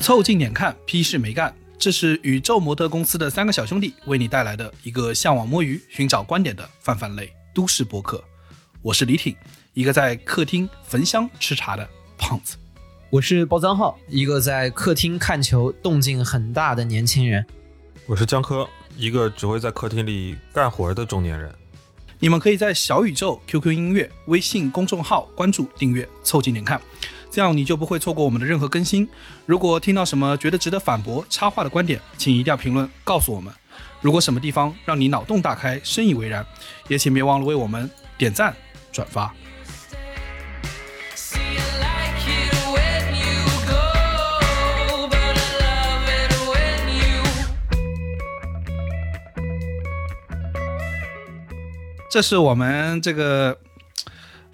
凑近点看，屁事没干。这是宇宙模特公司的三个小兄弟为你带来的一个向往摸鱼、寻找观点的泛泛类都市博客。我是李挺，一个在客厅焚香吃茶的胖子。我是包三号，一个在客厅看球动静很大的年轻人。我是江科，一个只会在客厅里干活的中年人。你们可以在小宇宙、QQ 音乐、微信公众号关注、订阅，凑近点看，这样你就不会错过我们的任何更新。如果听到什么觉得值得反驳、插话的观点，请一定要评论告诉我们。如果什么地方让你脑洞大开、深以为然，也请别忘了为我们点赞、转发。这是我们这个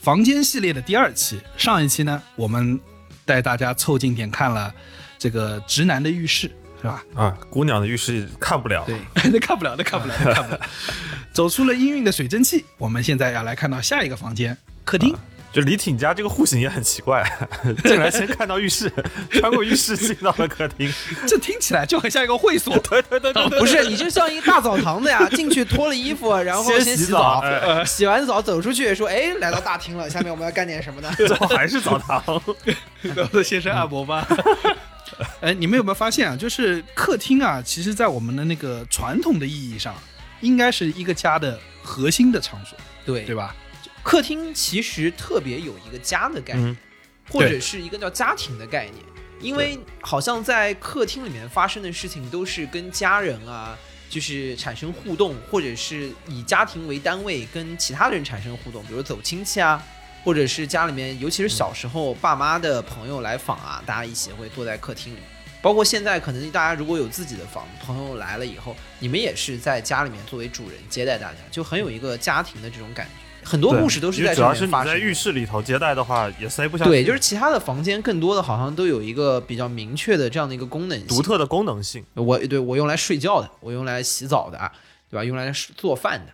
房间系列的第二期。上一期呢，我们带大家凑近点看了这个直男的浴室，是吧？啊，姑娘的浴室看不了。对，那看不了，那看不了，那看不了。走出了氤氲的水蒸气，我们现在要来看到下一个房间——客厅。就李挺家这个户型也很奇怪，进来先看到浴室，穿过浴室进到了客厅。这听起来就很像一个会所。对对对对对，不是，你就像一个大澡堂子呀，进去脱了衣服，然后先洗先澡洗完澡走出去，说，哎，来到大厅了，下面我们要干点什么呢？最后还是澡堂。然后先生按摩吧。哎，你们有没有发现啊？就是客厅啊，其实在我们的那个传统的意义上，应该是一个家的核心的场所，对对吧？客厅其实特别有一个家的概念，嗯或者是一个叫家庭的概念，因为好像在客厅里面发生的事情都是跟家人啊，就是产生互动，或者是以家庭为单位跟其他的人产生互动，比如走亲戚啊，或者是家里面，尤其是小时候爸妈的朋友来访啊，大家一起会坐在客厅里。包括现在，可能大家如果有自己的房，朋友来了以后，你们也是在家里面作为主人接待大家，就很有一个家庭的这种感觉。很多故事都是在主要是你。在浴室里头接待的话，也塞不下去。对，就是其他的房间更多的好像都有一个比较明确的这样的一个功能性独。特的功能性。我对我用来睡觉的，我用来洗澡的，啊对吧？用来做饭的。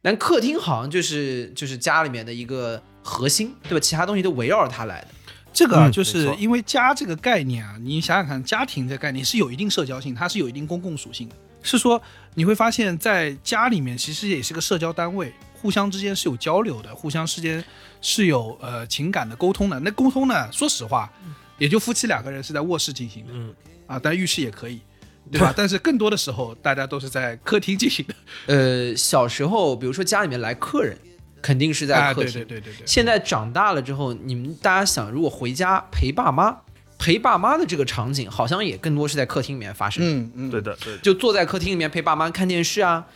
但客厅好像就是就是家里面的一个核心，对吧？其他东西都围绕着它来的。这个啊，嗯就是因为家这个概念啊，你想想看，家庭这个概念是有一定社交性，它是有一定公共属性的。是说你会发现在家里面其实也是个社交单位，互相之间是有交流的，互相之间是有呃情感的沟通的。那沟通呢，说实话，也就夫妻两个人是在卧室进行的，嗯啊，但浴室也可以，对吧？但是更多的时候，大家都是在客厅进行的。呃，小时候比如说家里面来客人，肯定是在啊，对客厅。对对对对。现在长大了之后，你们大家想，如果回家陪爸妈，陪爸妈的这个场景，好像也更多是在客厅里面发生。嗯嗯，对的，对的。就坐在客厅里面陪爸妈看电视啊，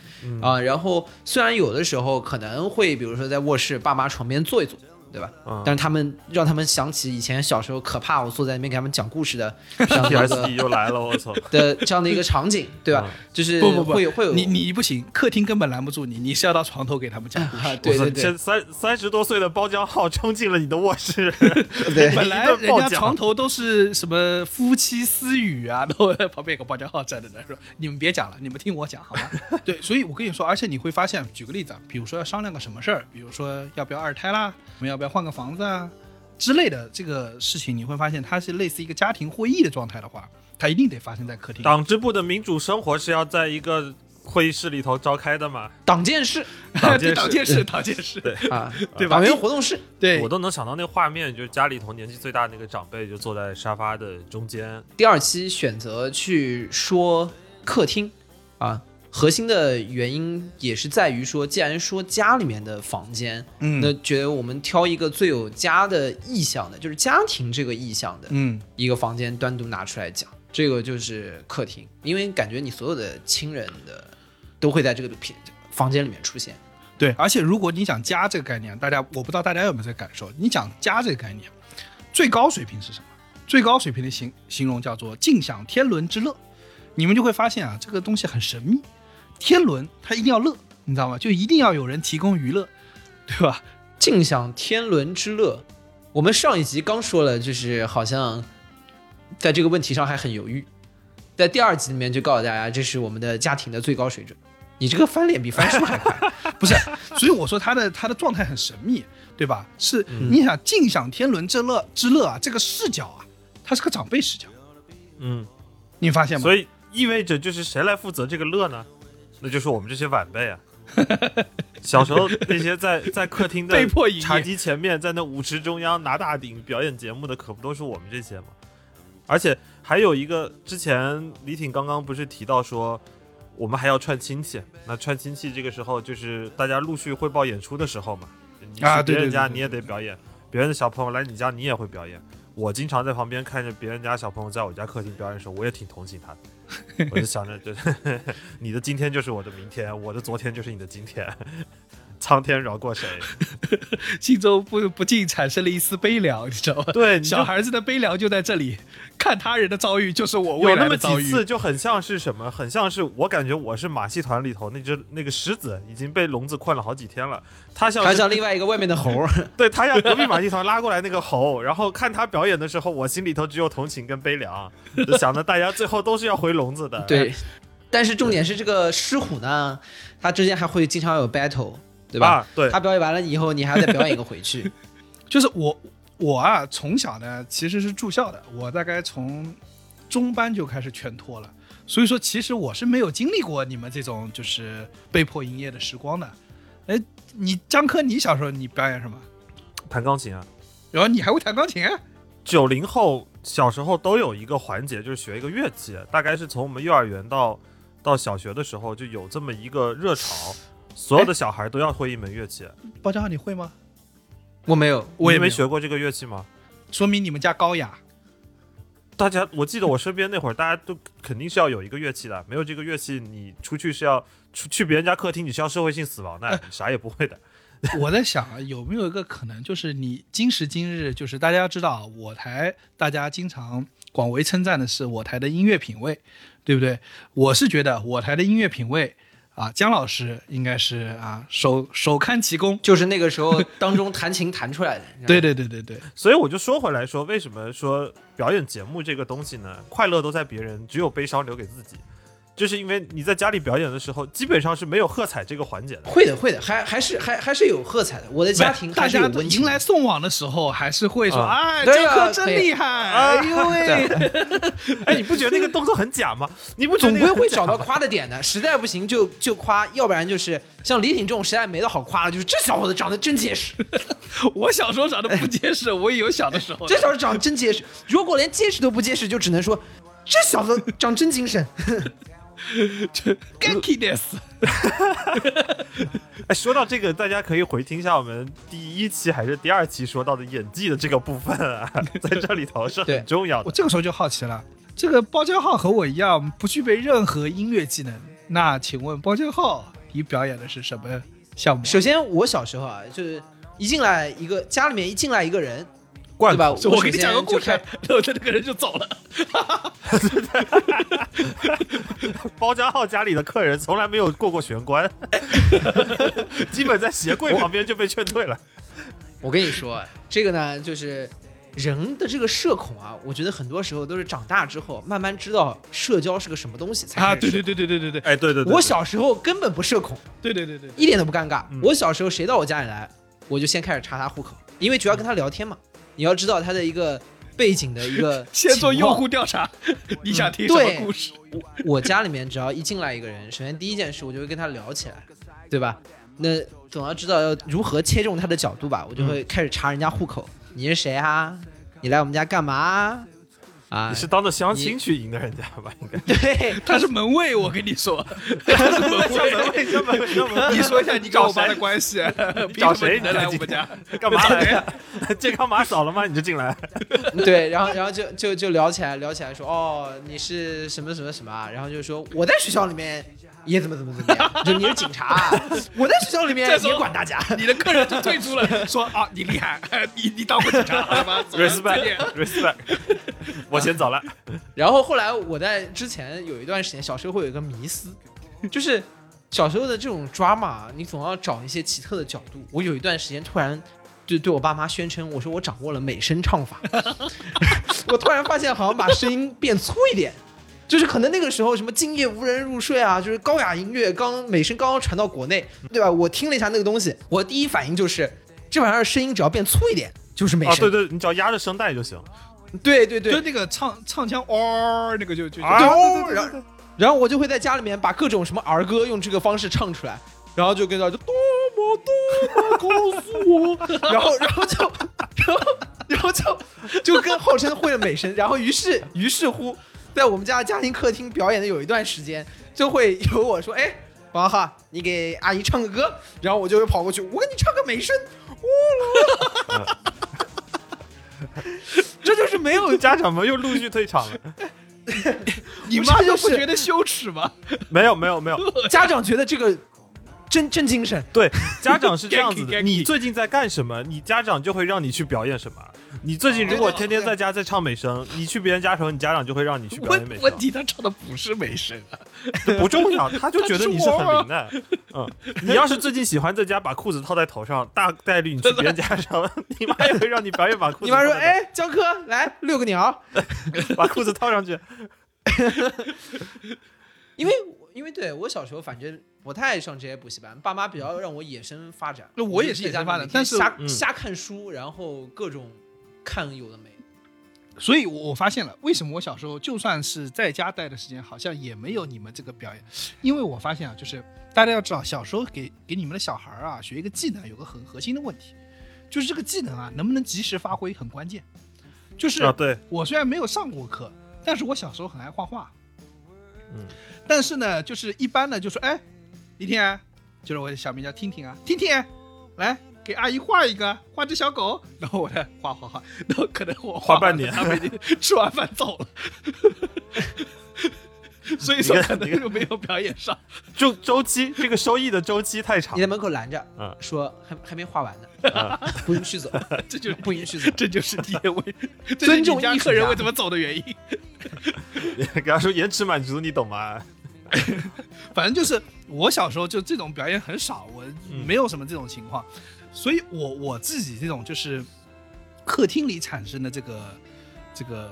啊，然后虽然有的时候可能会，比如说在卧室爸妈床边坐一坐，对吧？嗯但是他们让他们想起以前小时候可怕，我坐在那边给他们讲故事的 这样的一 PSD 个又来了，我操！的这样的一个场景，对吧？就是不不不，会有会有你你不行，客厅根本拦不住你，你是要到床头给他们讲故事。啊，对对对三三十多岁的包浆号冲进了你的卧室，对，本来人家床头都是什么夫妻私语啊，然后旁边有个包浆号站在那说：“你们别讲了，你们听我讲好吗？”对，所以我跟你说，而且你会发现，举个例子啊，比如说要商量个什么事儿，比如说要不要二胎啦，我们要不要换个房子啊之类的这个事情，你会发现它是类似一个家庭会议的状态的话，它一定得发生在客厅。党支部的民主生活是要在一个会议室里头召开的嘛？党建室 党对建室党建室，党建室，对啊，对吧党员活动室，对我都能想到那画面，就是家里头年纪最大的那个长辈就坐在沙发的中间，第二期选择去说客厅啊，核心的原因也是在于说，既然说家里面的房间，嗯那觉得我们挑一个最有家的意向的，就是家庭这个意向的嗯，一个房间单独拿出来讲，这个就是客厅，因为感觉你所有的亲人的都会在这个片房间里面出现。对，而且如果你讲家这个概念，大家我不知道大家有没有这个感受，你讲家这个概念，最高水平是什么？最高水平的形形容叫做尽享天伦之乐。你们就会发现啊，这个东西很神秘。天伦他一定要乐，你知道吗？就一定要有人提供娱乐，对吧？尽享天伦之乐。我们上一集刚说了，就是好像在这个问题上还很犹豫，在第二集里面就告诉大家，这是我们的家庭的最高水准。你这个翻脸比翻书还快，不是，所以我说他的他的状态很神秘，对吧？是你想尽享天伦之乐之乐啊，这个视角啊，他是个长辈视角，嗯，你发现吗？所以意味着就是谁来负责这个乐呢？那就是我们这些晚辈啊。小时候那些在在客厅的茶几前面，在那舞池中央拿大顶表演节目的，可不都是我们这些吗？而且还有一个，之前李挺刚刚不是提到说，我们还要串亲戚。那串亲戚这个时候就是大家陆续汇报演出的时候嘛。啊别人家你也得表演，别人的小朋友来你家你也会表演。我经常在旁边看着别人家小朋友在我家客厅表演的时候，我也挺同情他的。我就想着，就是 你的今天就是我的明天，我的昨天就是你的今天，苍天饶过谁？心中不不禁产生了一丝悲凉，你知道吗？对，小孩子的悲凉就在这里，看他人的遭遇就是我未有那么来的遭遇。几次，就很像是什么，很像是我感觉我是马戏团里头那只那个狮子，已经被笼子困了好几天了。他像他像另外一个外面的猴，对他像隔壁马戏团拉过来那个猴，然后看他表演的时候，我心里头只有同情跟悲凉，就想着大家最后都是要回笼子的。对。但是重点是这个狮虎呢，它之间还会经常有 battle，对吧？啊，对他表演完了以后，你还要再表演一个回去。就是我我啊，从小呢其实是住校的，我大概从中班就开始全托了，所以说其实我是没有经历过你们这种就是被迫营业的时光的。哎，你张科，你小时候你表演什么？弹钢琴啊，然后你还会弹钢琴？九零后小时候都有一个环节，就是学一个乐器，大概是从我们幼儿园到到小学的时候就有这么一个热潮，所有的小孩都要会一门乐器。包家浩你会吗？我没有，我也没学过这个乐器吗？说明你们家高雅。大家，我记得我身边那会儿，大家都肯定是要有一个乐器的，没有这个乐器，你出去是要出去别人家客厅，你是要社会性死亡的，你啥也不会的。我在想啊，有没有一个可能，就是你今时今日，就是大家要知道，我台大家经常广为称赞的是我台的音乐品味，对不对？我是觉得我台的音乐品味啊，姜老师应该是啊首首堪其功。就是那个时候当中弹琴弹出来的。对对对对对，所以我就说回来说，为什么说表演节目这个东西呢？快乐都在别人，只有悲伤留给自己，就是因为你在家里表演的时候，基本上是没有喝彩这个环节的。会的，会的，还还是还还是有喝彩的。我的家庭大还是有家温情的。迎来送往的时候，还是会说，啊哎，这颗真厉害，哎呦喂，哎，你不觉得那个动作很假吗？你不总归会找到夸的点的，实在不行就就夸，要不然就是像李挺这种实在没得好夸了，就是这小伙子长得真结实，我小时候长得不结实，我也有小的时候的。这小子长得真结实。如果连结实都不结实，就只能说这小子长真精神。Genki des，哎，说到这个，大家可以回听一下我们第一期还是第二期说到的演技的这个部分啊，在这里头是很重要的。我这个时候就好奇了，这个包家浩和我一样不具备任何音乐技能，那请问包家浩，你表演的是什么项目？首先，我小时候啊，就是一进来一个家里面一进来一个人，罐对吧？我给你讲个故事然后他这个人就走了。包家浩家里的客人从来没有过过玄关，基本在鞋柜旁边就被劝退了。我跟你说，这个呢，就是人的这个社恐啊，我觉得很多时候都是长大之后慢慢知道社交是个什么东西才啊，对对对对对对对哎，对对对，我小时候根本不社恐，对对对对，一点都不尴尬。嗯我小时候谁到我家里来，我就先开始查他户口，因为主要跟他聊天嘛。你要知道他的一个背景的一个 先做用户调查，你想听什对么故事？我家里面只要一进来一个人，首先第一件事我就会跟他聊起来，对吧？那总要知道要如何切中他的角度吧，我就会开始查人家户口。你是谁啊？你来我们家干嘛？啊你，是当着相亲去赢的人家吧？应该。对，他是门卫，我跟你说，他是门卫。为什么？为什么？你说一下你跟我妈的关系，找谁能来我们家？干嘛来呀？健康码扫了吗？你就进来。对，然后然后就就就聊起来，聊起来说，哦，你是什么什么什么啊？然后就说我在学校里面也怎么怎么怎么样，就你是警察啊，我在学校里面也管大家。你的客人就退出了，说啊，你厉害，你你当过警察，好吧？走了再见 respect，respect，我先走了。然后后来我在之前有一段时间，小时候会有一个迷思，就是小时候的这种 drama，你总要找一些奇特的角度。我有一段时间突然就对我爸妈宣称，我说我掌握了美声唱法，我突然发现好像把声音变粗一点。就是可能那个时候什么今夜无人入睡啊，就是高雅音乐刚美声刚刚传到国内，对吧？我听了一下那个东西，我第一反应就是这玩意儿声音只要变粗一点就是美啊，声。对对，你只要压着声带就行。对对对，就那个唱唱腔哦，那个就就就啊对对对然后然后我就会在家里面把各种什么儿歌用这个方式唱出来，然后就跟着就多么多么告诉我，然后然后就然后然后就就跟号称会了美声，然后于是于是乎，在我们家家庭客厅表演的有一段时间，就会有我说，哎，王浩，你给阿姨唱个歌，然后我就会跑过去，我给你唱个美声，哇啦，这就是没有家长们又陆续退场了。你妈就就是不觉得羞耻吗？没有没有没有，家长觉得这个真真精神。对，家长是这样子的，你最近在干什么？你家长就会让你去表演什么。你最近如果天天在家在唱美声，你去别人家的时候，你家长就会让你去表演美声问问。题他唱的不是美声啊，不重要，他就觉得你是很灵的。嗯，你要是最近喜欢在家把裤子套在头上，大概率你去别人家的时候，你妈也会让你表演把裤子。你妈说：“，哎，江科，来遛个鸟。把裤子套上去。”因为因为对我小时候反正不太爱上这些补习班，爸妈比较让我野生发展。那我也是野生发展但是瞎、嗯瞎看书，然后各种看有的没的。所以我我发现了，为什么我小时候就算是在家待的时间，好像也没有你们这个表演，因为我发现啊，就是大家要知道，小时候给给你们的小孩儿啊学一个技能，有个很核心的问题，就是这个技能啊能不能及时发挥很关键。就是啊，对，我虽然没有上过课，但是我小时候很爱画画。嗯，但是呢，就是一般呢，就说哎，李天啊，就是我的小名叫听听啊，听听，来给阿姨画一个，画只小狗，然后我再画画画，然后可能我画半年他们已经吃完饭走了。所以说可能就没有表演上，就周期这个收益的周期太长你。在门口拦着，嗯说还还没画完呢，啊 不允许走，这就是不允许走。这就是你也为这是尊重你家艺术家客人为什么走的原因。给他说延迟满足，你懂吗？反正就是我小时候就这种表演很少，我嗯没有什么这种情况，所以我我自己这种就是客厅里产生的这个这个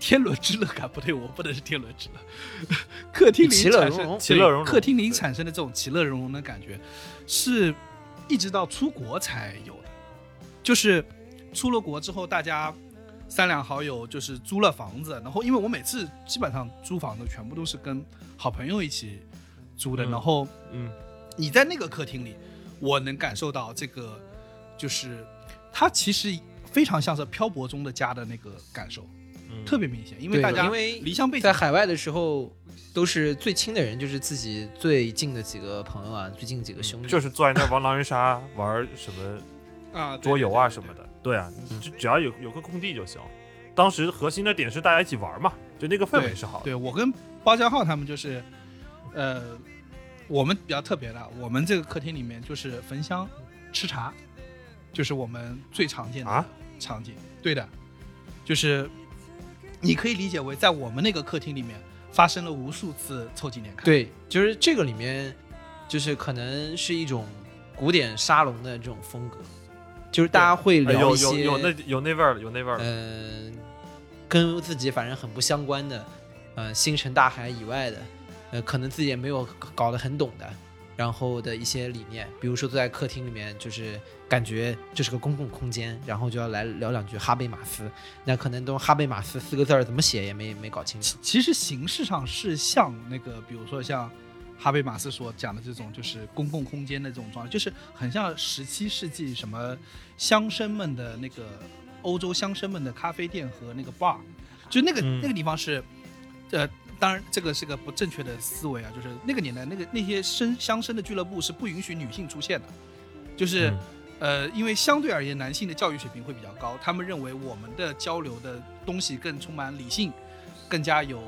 天伦之乐感，不对，我不能是天伦之乐，客厅里产生其乐融融。客厅里产生的这种其乐融融的感觉，是一直到出国才有的，就是出了国之后，大家。三两好友就是租了房子，然后因为我每次基本上租房子全部都是跟好朋友一起租的，嗯。然后嗯，你在那个客厅里，我能感受到这个，就是它其实非常像是漂泊中的家的那个感受，嗯特别明显，因为大家因为离乡背景在海外的时候，都是最亲的人，就是自己最近的几个朋友啊，最近几个兄弟。就是坐在那玩狼人杀，玩什么啊桌游啊什么的。对啊，就只要有有个空地就行。当时核心的点是大家一起玩嘛，就那个氛围是好的。对我跟包家浩他们就是，呃，我们比较特别的，我们这个客厅里面就是焚香吃茶，就是我们最常见的啊场景。对的，就是你可以理解为在我们那个客厅里面发生了无数次凑近点看。对，就是这个里面，就是可能是一种古典沙龙的这种风格，就是大家会聊一些有有那有那味儿了，有那味儿了。嗯、跟自己反正很不相关的，呃，星辰大海以外的，呃，可能自己也没有搞得很懂的，然后的一些理念，比如说坐在客厅里面，就是感觉这是个公共空间，然后就要来聊两句哈贝马斯，那可能都哈贝马斯四个字儿怎么写也没没搞清楚。其实形式上是像那个，比如说像哈贝马斯所讲的这种，就是公共空间的这种状态，就是很像十七世纪什么乡绅们的那个欧洲乡绅们的咖啡店和那个 bar，就那个、嗯那个地方是，呃，当然这个是个不正确的思维啊，就是那个年代那个那些生乡绅的俱乐部是不允许女性出现的，就是。嗯呃，因为相对而言，男性的教育水平会比较高，他们认为我们的交流的东西更充满理性，更加有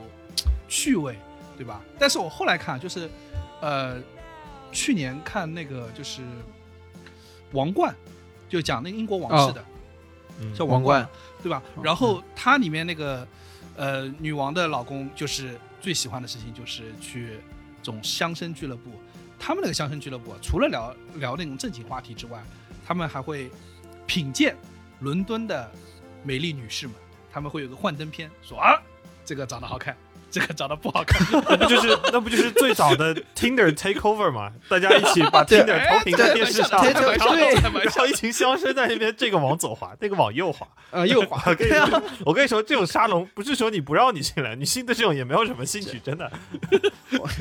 趣味，对吧？但是我后来看，就是呃，去年看那个就是《王冠》，就讲那个英国王室的，嗯叫王冠冠，对吧？然后它里面那个呃女王的老公，就是最喜欢的事情就是去这种乡绅俱乐部。他们那个乡绅俱乐部，除了聊聊那种正经话题之外，他们还会品鉴伦敦的美丽女士们，他们会有个幻灯片，说啊，这个长得好看，这个长得不好看，那不就是那不就是最早的 Tinder takeover 嘛？大家一起把 Tinder 投屏在电视上，对然后 对然后一群乡绅在那边这个往左滑，那个往右滑。呃，右滑我跟你说，我跟你说，这种沙龙不是说你不让你进来，女性对这种也没有什么兴趣，真的。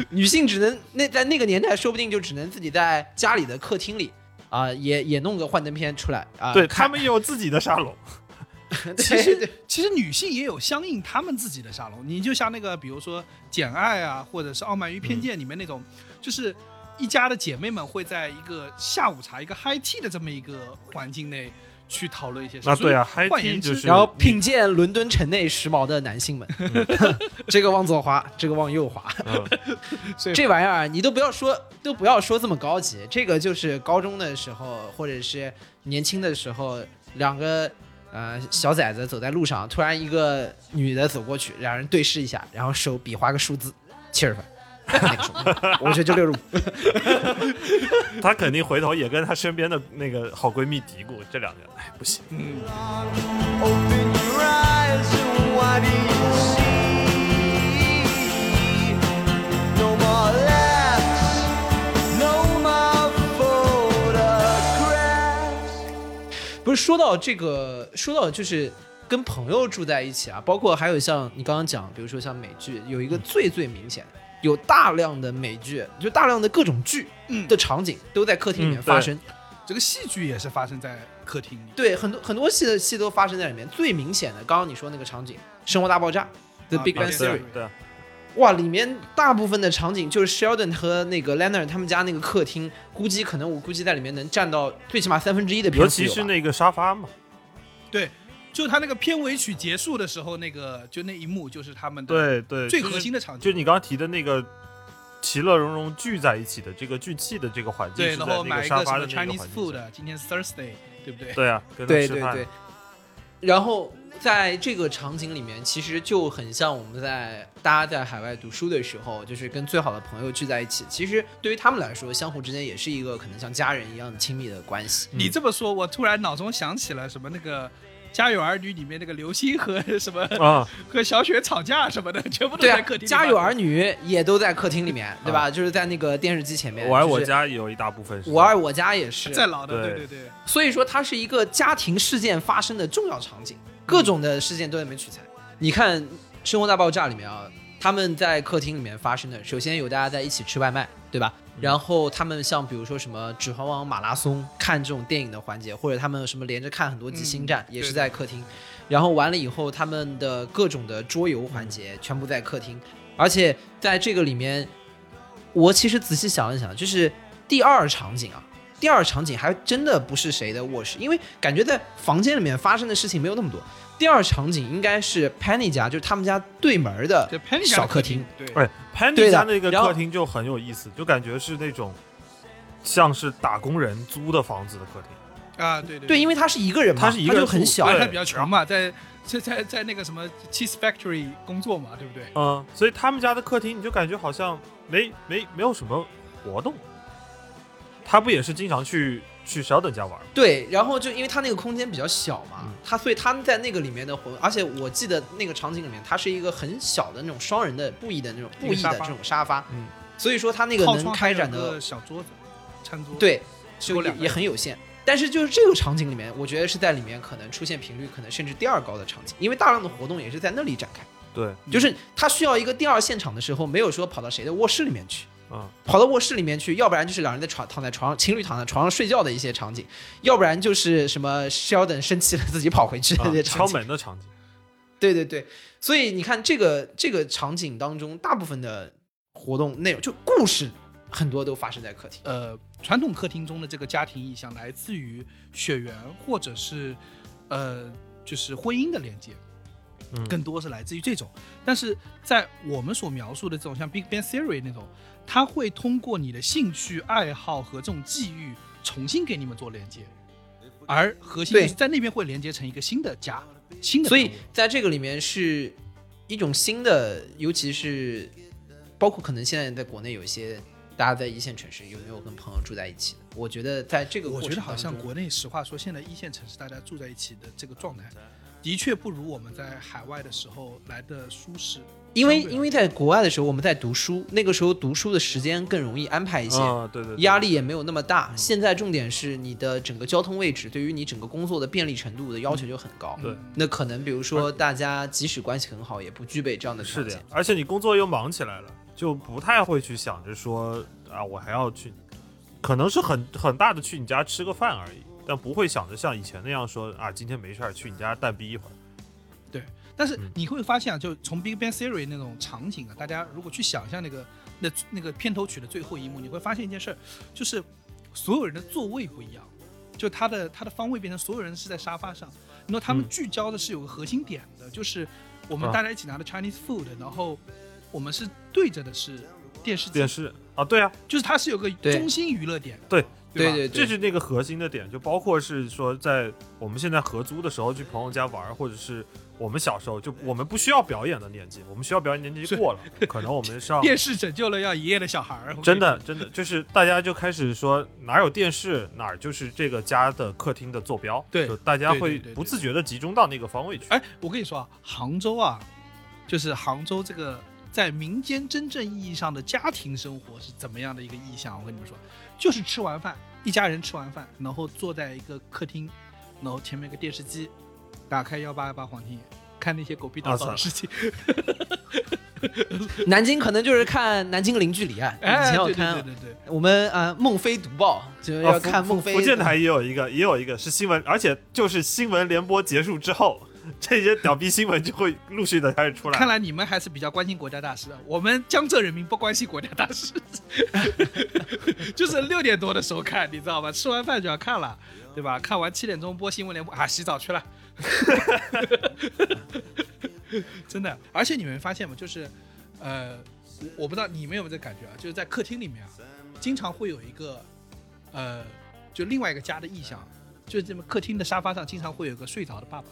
女性只能那在那个年代，说不定就只能自己在家里的客厅里啊、也也弄个幻灯片出来啊。对看他们也有自己的沙龙，其实其实女性也有相应她们自己的沙龙，你就像那个比如说《简爱》啊，或者是《傲慢与偏见》里面那种，就是一家的姐妹们会在一个下午茶、一个 high tea 的这么一个环境内去讨论一些事。啊对啊 high 换 tea 言之就是然后品鉴伦敦城内时髦的男性们，这个往左滑，这个往右滑，嗯。这玩意儿你都不要说，都不要说这么高级，这个就是高中的时候或者是年轻的时候，两个呃小崽子走在路上，突然一个女的走过去，两人对视一下，然后手比划个数字，七十分。那个数字，我觉得就六十五。她肯定回头也跟她身边的那个好闺蜜嘀咕，这两个哎不行，嗯，不是说到这个，说到就是跟朋友住在一起啊，包括还有像你刚刚讲，比如说像美剧，有一个最最明显，有大量的美剧，就大量的各种剧嗯的场景都在客厅里面嗯发生。这个戏剧也是发生在客厅里。对，很多很多戏的戏都发生在里面。最明显的，刚刚你说那个场景，《生活大爆炸》The 啊 Big Bang Theory，、对啊，哇，里面大部分的场景就是 Sheldon 和那个 Leonard 他们家那个客厅，估计可能我估计在里面能占到最起码三分之一的篇尤其是那个沙发嘛，对，就他那个片尾曲结束的时候，那个就那一幕就是他们的对对，最核心的场景。就是你刚刚提的那个其乐融融聚在一起的这个聚气的这个环境对，然后买沙发一个什么的 Chinese food，今天是 Thursday，对不对？对啊，跟他吃饭对对对。然后在这个场景里面，其实就很像我们在大家在海外读书的时候，就是跟最好的朋友聚在一起。其实对于他们来说，相互之间也是一个可能像家人一样的亲密的关系。你这么说，我突然脑中想起了什么那个《家有儿女》里面那个刘星和 什么啊，和小雪吵架什么的，全部都在客，厅家有儿女也都在客厅里面，对吧？就是在那个电视机前面。我爱我家也有一大部分是。我爱我家也是。在老的，对对对对，所以说它是一个家庭事件发生的重要场景，各种的事件都在里面取材。你看《生活大爆炸》里面啊，他们在客厅里面发生的，首先有大家在一起吃外卖，对吧？然后他们像比如说什么《指环王》马拉松看这种电影的环节，或者他们什么连着看很多集《星战》，也是在客厅。然后完了以后，他们的各种的桌游环节全部在客厅，而且在这个里面，我其实仔细想一想，就是第二场景啊，第二场景还真的不是谁的卧室，因为感觉在房间里面发生的事情没有那么多。第二场景应该是 Penny 家，就是他们家对门的小客厅厅，。对，哎，Penny 家那个客厅就很有意思，就感觉是那种像是打工人租的房子的客厅。啊，对对对，因为他是一个人嘛，他是一个人就很小他比较穷嘛，在在在在那个什么 cheese factory 工作嘛，对不对？嗯，所以他们家的客厅你就感觉好像没没没有什么活动。他不也是经常去去小等家玩吗？对，然后就因为他那个空间比较小嘛，嗯他所以他在那个里面的活，而且我记得那个场景里面，它是一个很小的那种双人的布艺的那种布艺的这种沙发，嗯，所以说他那个能开展的小桌子，餐桌。，对，就也很有限。但是就是这个场景里面，我觉得是在里面可能出现频率可能甚至第二高的场景，因为大量的活动也是在那里展开。对，就是他需要一个第二现场的时候，没有说跑到谁的卧室里面去，嗯，跑到卧室里面去，要不然就是两人在床躺在床上，情侣躺在床上睡觉的一些场景，要不然就是什么 Sheldon 生气了自己跑回去的啊那些场敲。门的场景。对对对，所以你看这个这个场景当中，大部分的活动内容就故事很多都发生在客厅。呃，传统客厅中的这个家庭意象来自于血缘或者是呃就是婚姻的连接，嗯更多是来自于这种。但是在我们所描述的这种像 Big Bang Theory 那种，它会通过你的兴趣爱好和这种际遇重新给你们做连接，而核心在那边会连接成一个新的家，新的所以在这个里面是一种新的，尤其是包括可能现在在国内有一些大家在一线城市有没有跟朋友住在一起的？我觉得在这个我觉得好像国内，实话说，现在一线城市大家住在一起的这个状态，的确不如我们在海外的时候来的舒适。因为因为在国外的时候我们在读书，那个时候读书的时间更容易安排一些。嗯，对对对，压力也没有那么大。现在重点是你的整个交通位置对于你整个工作的便利程度的要求就很高。对，那可能比如说大家即使关系很好，也不具备这样的条件是的。，而且你工作又忙起来了，就不太会去想着说啊，我还要去，可能是很很大的去你家吃个饭而已，但不会想着像以前那样说啊，今天没事儿去你家蛋逼一会儿。对但是嗯。你会发现啊，就从 Big Bang Theory 那种场景啊，大家如果去想象那个那那个片头曲的最后一幕，你会发现一件事儿，就是所有人的座位不一样，就他的他的方位变成所有人是在沙发上，然后他们嗯。聚焦的是有个核心点的，就是我们啊大家一起拿的 Chinese food，然后我们是对着的是电视机，电视。啊，对啊，就是它是有个中心娱乐点的，对吧？对对这是那个核心的点，就包括是说在我们现在合租的时候去朋友家玩，或者是我们小时候就我们不需要表演的年纪，我们需要表演年纪就过了，可能我们上 电视拯救了要爷爷的小孩儿，真的真的就是大家就开始说哪儿有电视哪儿就是这个家的客厅的坐标，对就大家会不自觉的集中到那个方位去。哎，我跟你说啊，杭州啊，就是杭州这个在民间真正意义上的家庭生活是怎么样的一个意象？我跟你们说，就是吃完饭，一家人吃完饭，然后坐在一个客厅，然后前面一个电视机，打开幺八幺八黄金眼，看那些狗屁倒灶的事情。南京可能就是看南京零距离》啊，以哎，前要对对看对对对，我们啊孟非读报，就要看孟非。福建台也有一个，也有一个是新闻，而且就是新闻联播结束之后，这些屌逼新闻就会陆续的开始出来。看来你们还是比较关心国家大事的，我们江浙人民不关心国家大事，就是六点多的时候看，你知道吧？吃完饭就要看了，对吧？看完七点钟播新闻联播啊，洗澡去了。真的，而且你们发现吗？就是，呃，我我不知道你们有没有这感觉啊？就是在客厅里面啊，经常会有一个，呃，就另外一个家的意象，就是这么客厅的沙发上经常会有个睡着的爸爸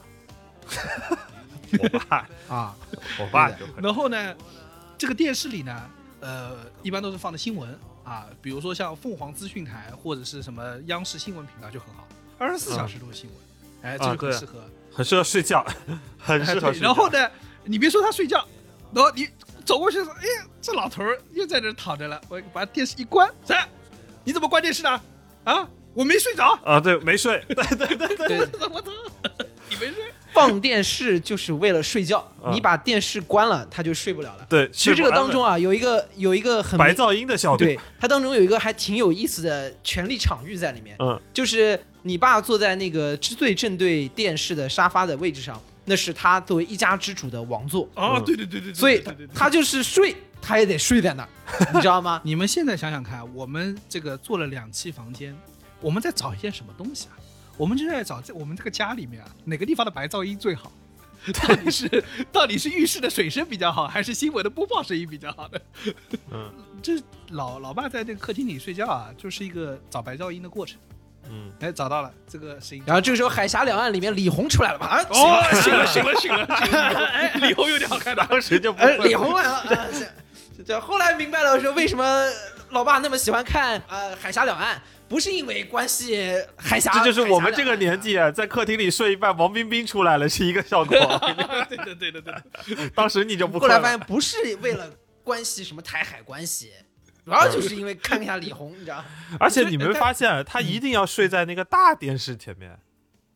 我爸，啊。我爸就会然后呢，这个电视里呢，呃，一般都是放的新闻啊，比如说像凤凰资讯台或者是什么央视新闻频道就很好，二十四小时都是新闻，哎，这个很适合。很适合睡觉，很适合睡觉。然后呢，你别说他睡觉，然后你走过去说，哎，这老头儿又在这儿躺着了，我把电视一关，啥？你怎么关电视的？啊，我没睡着。啊，对，没睡，对对对对，对我操，你没睡？放电视就是为了睡觉，啊你把电视关了，他就睡不了了。对，其实这个当中啊，啊，有一个有一个很白噪音的效果，对，它当中有一个还挺有意思的权力场域在里面，嗯，就是你爸坐在那个之最正对电视的沙发的位置上，那是他作为一家之主的王座，啊，嗯对对对对对，所以对对对他就是睡，他也得睡在那儿，你知道吗？你们现在想想看，我们这个做了两期房间，我们在找一件什么东西啊？我们就在找在我们这个家里面啊，哪个地方的白噪音最好？到底是到底是浴室的水声比较好，还是新闻的播报声音比较好呢？嗯 这老老爸在那个客厅里睡觉啊，就是一个找白噪音的过程。嗯，哎，找到了这个声音。然后这个时候，海峡两岸里面李红出来了吧？啊，哦，醒了醒了醒了，醒了哎，李红有点好看的。当时就不李红来了。这后来明白了，说为什么老爸那么喜欢看呃海峡两岸，不是因为关系海峡，这就是我们这个年纪啊，在客厅里睡一半，王冰冰出来了是一个效果。对的对的对的。当时你就不后来发现不是为了关系什么台海关系，主要就是因为看一下李红，你知道？而且你没发现，他一定要睡在那个大电视前面，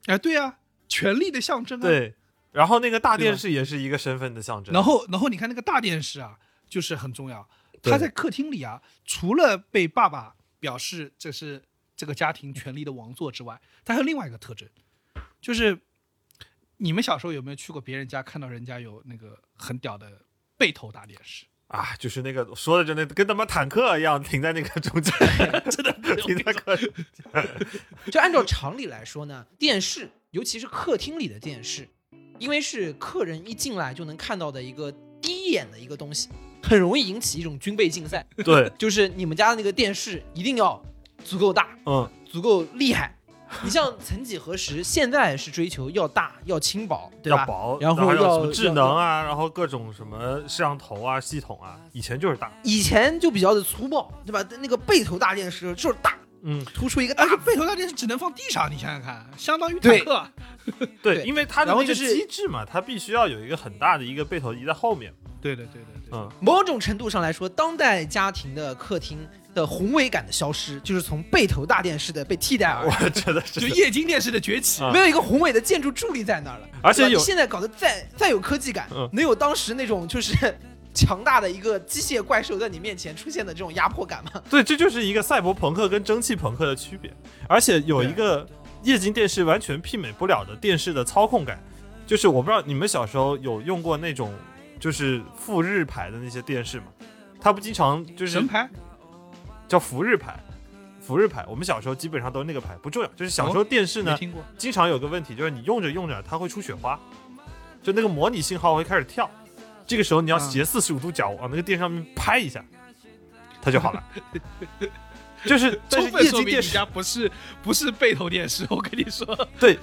哎，对啊，权力的象征啊。。对。然后那个大电视也是一个身份的象征。然后，然后你看那个大电视啊，就是很重要。他在客厅里啊，除了被爸爸表示这是这个家庭权力的王座之外，它还有另外一个特征，就是你们小时候有没有去过别人家，看到人家有那个很屌的背头大电视？啊，就是那个说的，就那跟他妈坦克一样停在那个中间，真的 停在客厅。就按照常理来说呢，电视，尤其是客厅里的电视，因为是客人一进来就能看到的一个第一眼的一个东西，很容易引起一种军备竞赛。对，就是你们家的那个电视一定要足够大，嗯，足够厉害。你像曾几何时，现在是追求要大要轻薄，对吧？要薄，然后还有要什么智能啊，然后各种什么摄像头啊、系统啊，以前就是大，以前就比较的粗暴，对吧？那个背头大电视就是大，嗯，突出一个大而且背头大电视只能放地上，你想想看，相当于坦克啊。对，对因为它的那个然后就是机制嘛，它必须要有一个很大的一个背头仪在后面，对的对的对的，嗯，某种程度上来说，当代家庭的客厅的宏伟感的消失，就是从背投大电视的被替代而来。我觉得是。就。液晶电视的崛起，啊没有一个宏伟的建筑伫立在那儿了，而且有你现在搞得再再有科技感，嗯。能有当时那种就是 强大的一个机械怪兽在你面前出现的这种压迫感吗？对，这就是一个赛博朋克跟蒸汽朋克的区别，而且有一个液晶电视完全媲美不了的电视的操控感，就是我不知道你们小时候有用过那种就是富日牌的那些电视嘛？它不经常就是什么牌叫福日牌，福日牌，我们小时候基本上都是那个牌，不重要。就是小时候电视呢，经常有个问题，就是你用着用着它会出雪花，就那个模拟信号会开始跳，这个时候你要嗯斜四十五度角往那个电上面拍一下，它就好了。就是，但是充分说明你液晶电视家不是不是背投电视，我跟你说，对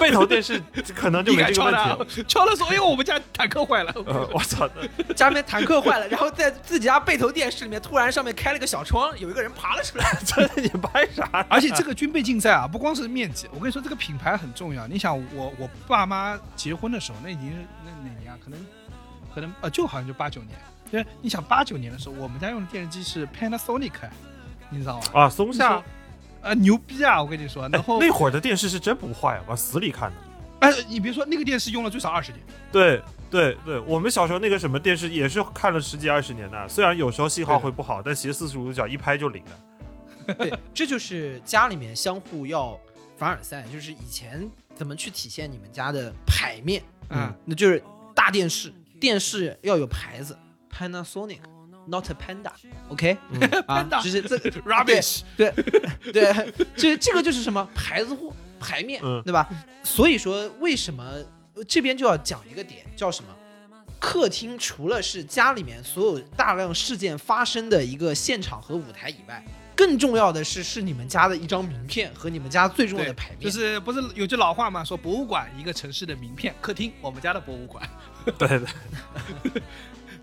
背投电视可能就你没这个问题了。，敲了说，哎呦，我们家坦克坏了，呃，我操，家里面坦克坏了，然后在自己家背投电视里面突然上面开了个小窗，有一个人爬了出来。这你拍啥？而且这个军备竞赛啊，不光是面积，我跟你说，这个品牌很重要。你想，我我爸妈结婚的时候，那已经是那哪年啊？可能可能呃，就好像就八九年。对，你想八九年的时候，我们家用的电视机是 Panasonic，你知道吗？啊，松下。啊，牛逼啊！我跟你说，然后哎那会儿的电视是真不坏，往死里看的。哎，你别说那个电视用了最少二十年，对对对，我们小时候那个什么电视也是看了十几二十年的，虽然有时候信号会不好，但斜四十五度角一拍就灵了。对，这就是家里面相互要凡尔赛，就是以前怎么去体现你们家的牌面，嗯，那就是大电视，电视要有牌子，Panasonic。Not a panda，OK，、啊，Panda 就是这 rubbish，对 对，这这个就是什么牌子货牌面，嗯对吧？所以说，为什么呃这边就要讲一个点，叫什么？客厅除了是家里面所有大量事件发生的一个现场和舞台以外，更重要的是是你们家的一张名片和你们家最重要的牌面。就是不是有句老话嘛，说博物馆一个城市的名片，客厅我们家的博物馆。对对，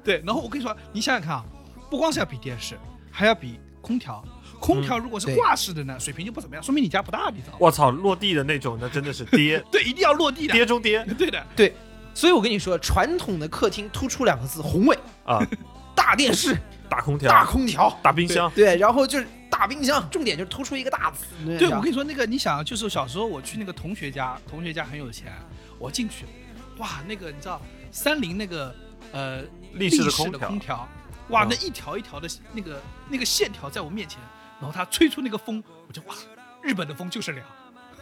对，然后我跟你说，你想想看啊，不光是要比电视，还要比空调。空调如果是挂式的呢，水平就不怎么样，说明你家不大，你知道吗？我操，落地的那种，那真的是跌 对，一定要落地的。跌中跌对的，对所以我跟你说，传统的客厅突出两个字：宏伟。啊！大电视、大空调、大空调，大冰箱，对，然后就是大冰箱，重点就是突出一个大字。对我跟你说，那个你想，就是小时候我去那个同学家，同学家很有钱，我进去，哇，那个你知道三菱那个呃立式的空空调空调，哇，嗯那一条一条的那个那个线条在我面前，然后它吹出那个风，我就哇，日本的风就是凉。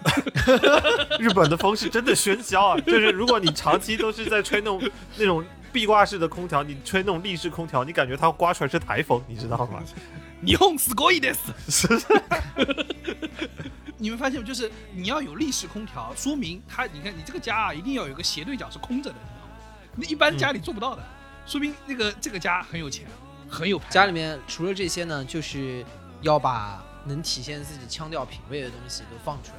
日本的风是真的喧嚣啊！就是如果你长期都是在吹那种那种壁挂式的空调，你吹那种立式空调，你感觉它刮出来是台风，你知道吗？霓虹すごいです。是你们发现就是你要有立式空调，说明它，你看你这个家啊，一定要有一个斜对角是空着的，你知道吗？ 那一般家里做不到的，说明那个这个家很有钱，很有牌。家里面除了这些呢，就是要把能体现自己腔调品味的东西都放出来。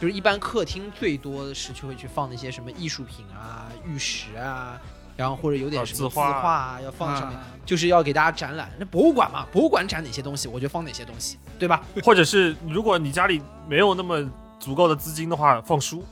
就是一般客厅最多的是就会去放那些什么艺术品啊、玉石啊，然后或者有点啊什么画画啊要放上面，啊就是要给大家展览。那博物馆嘛，博物馆展哪些东西，我就放哪些东西，对吧？或者是如果你家里没有那么足够的资金的话，放书，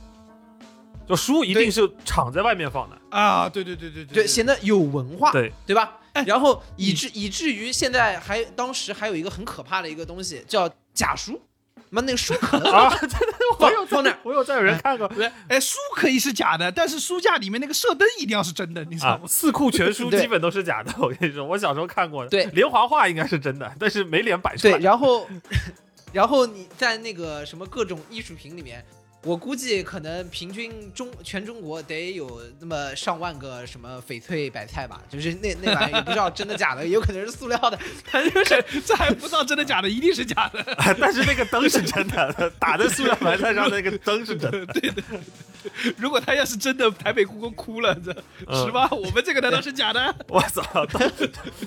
就书一定是敞在外面放的。啊，对对对对对，显得有文化，对，对吧？哎然后以至以至于现在还当时还有一个很可怕的一个东西叫假书，妈那个书壳啊，真的，我放有放那儿我有在有人看过哎，书可以是假的，但是书架里面那个射灯一定要是真的，你知道啊吗，？四库全书对基本都是假的。我跟你说，我小时候看过的，对连环画应该是真的，但是没脸摆出来。对，然后然后你在那个什么各种艺术品里面。我估计可能平均中全中国得有那么上万个什么翡翠白菜吧，就是那那玩意儿也不知道真的假的，也有可能是塑料的，反正就是这还不知道真的假的，一定是假的。但是那个灯是真的，打在塑料白菜上的那个灯是真的。对的，如果他要是真的，台北故宫哭了，这嗯是吧？我们这个难道是假的？我操！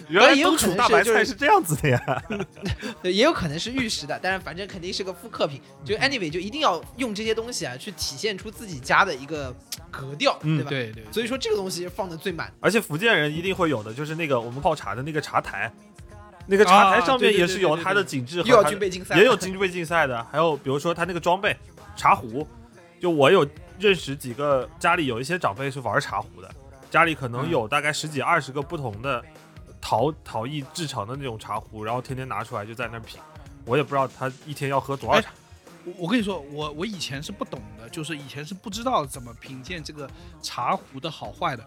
原来冬储大白菜是这样子的呀！也有可能是玉石的，但是反正肯定是个复刻品。就 anyway，就一定要用这些东西啊，去体现出自己家的一个 格调，嗯对吧？对对，所以说这个东西放的最满。而且福建人一定会有的，就是那个我们泡茶的那个茶台，那个茶台上面也是有它的景致和又要军备竞赛，也有军备竞赛的，还有比如说他那个装备茶壶，就我有认识几个家里有一些长辈是玩茶壶的，家里可能有大概十几二十个不同的陶陶艺制成的那种茶壶，然后天天拿出来就在那品。我也不知道他一天要喝多少茶。我我跟你说，我我以前是不懂的，就是以前是不知道怎么品鉴这个茶壶的好坏的。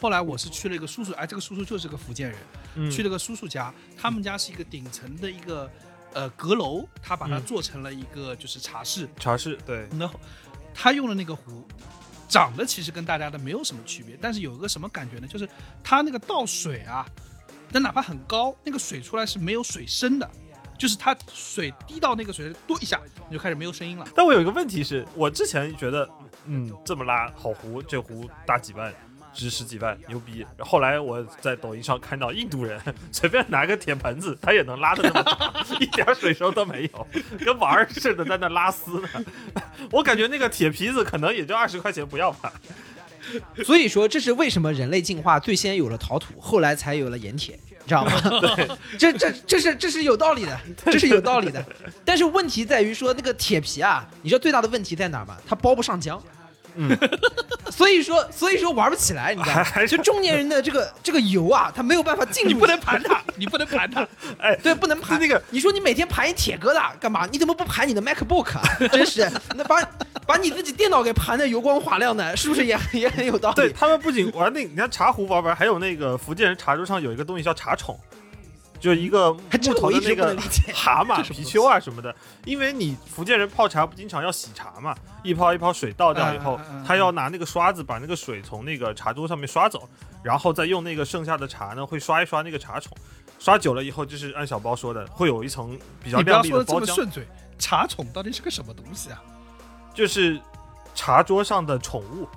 后来我是去了一个叔叔，哎，这个叔叔就是个福建人，嗯去了个叔叔家，他们家是一个顶层的一个呃阁楼，他把它嗯做成了一个就是茶室，茶室对，然后他用的那个壶。长得其实跟大家的没有什么区别，但是有一个什么感觉呢？就是他那个倒水啊，但哪怕很高，那个水出来是没有水声的，就是它水滴到那个水多一下，你就开始没有声音了。但我有一个问题是，我之前觉得，嗯，这么拉好壶，这壶大几万，值十几万，牛逼。后来我在抖音上看到印度人随便拿个铁盆子，他也能拉的那么大，一点水声都没有，跟玩儿似的在那拉丝呢。我感觉那个铁皮子可能也就二十块钱不要吧。所以说，这是为什么人类进化最先有了陶土，后来才有了盐铁，你知道吗？这这这是这是有道理的，这是有道理的。但是问题在于说，那个铁皮啊，你知道最大的问题在哪吗？它包不上浆。嗯，所以说所以说玩不起来，你知道吗？还是就中年人的这个这个油啊，他没有办法进入，你不能盘它，你不能盘它。哎，对，不能盘那个。你说你每天盘一铁疙瘩干嘛？你怎么不盘你的 MacBook 啊？真是，那把把你自己电脑给盘的油光滑亮的，是不是也 也很有道理？对他们不仅玩那，你看茶壶玩玩，还有那个福建人茶桌上有一个东西叫茶宠，就一个木头的那个 蛤蟆、貔貅啊什么的。因为你福建人泡茶不经常要洗茶嘛，一泡一泡水倒掉以后他要拿那个刷子把那个水从那个茶桌上面刷走，然后再用那个剩下的茶呢，会刷一刷那个茶宠。刷久了以后，就是按小包说的，会有一层比较亮丽说的这包浆，么顺嘴，茶宠到底是个什么东西啊？就是茶桌上的宠物。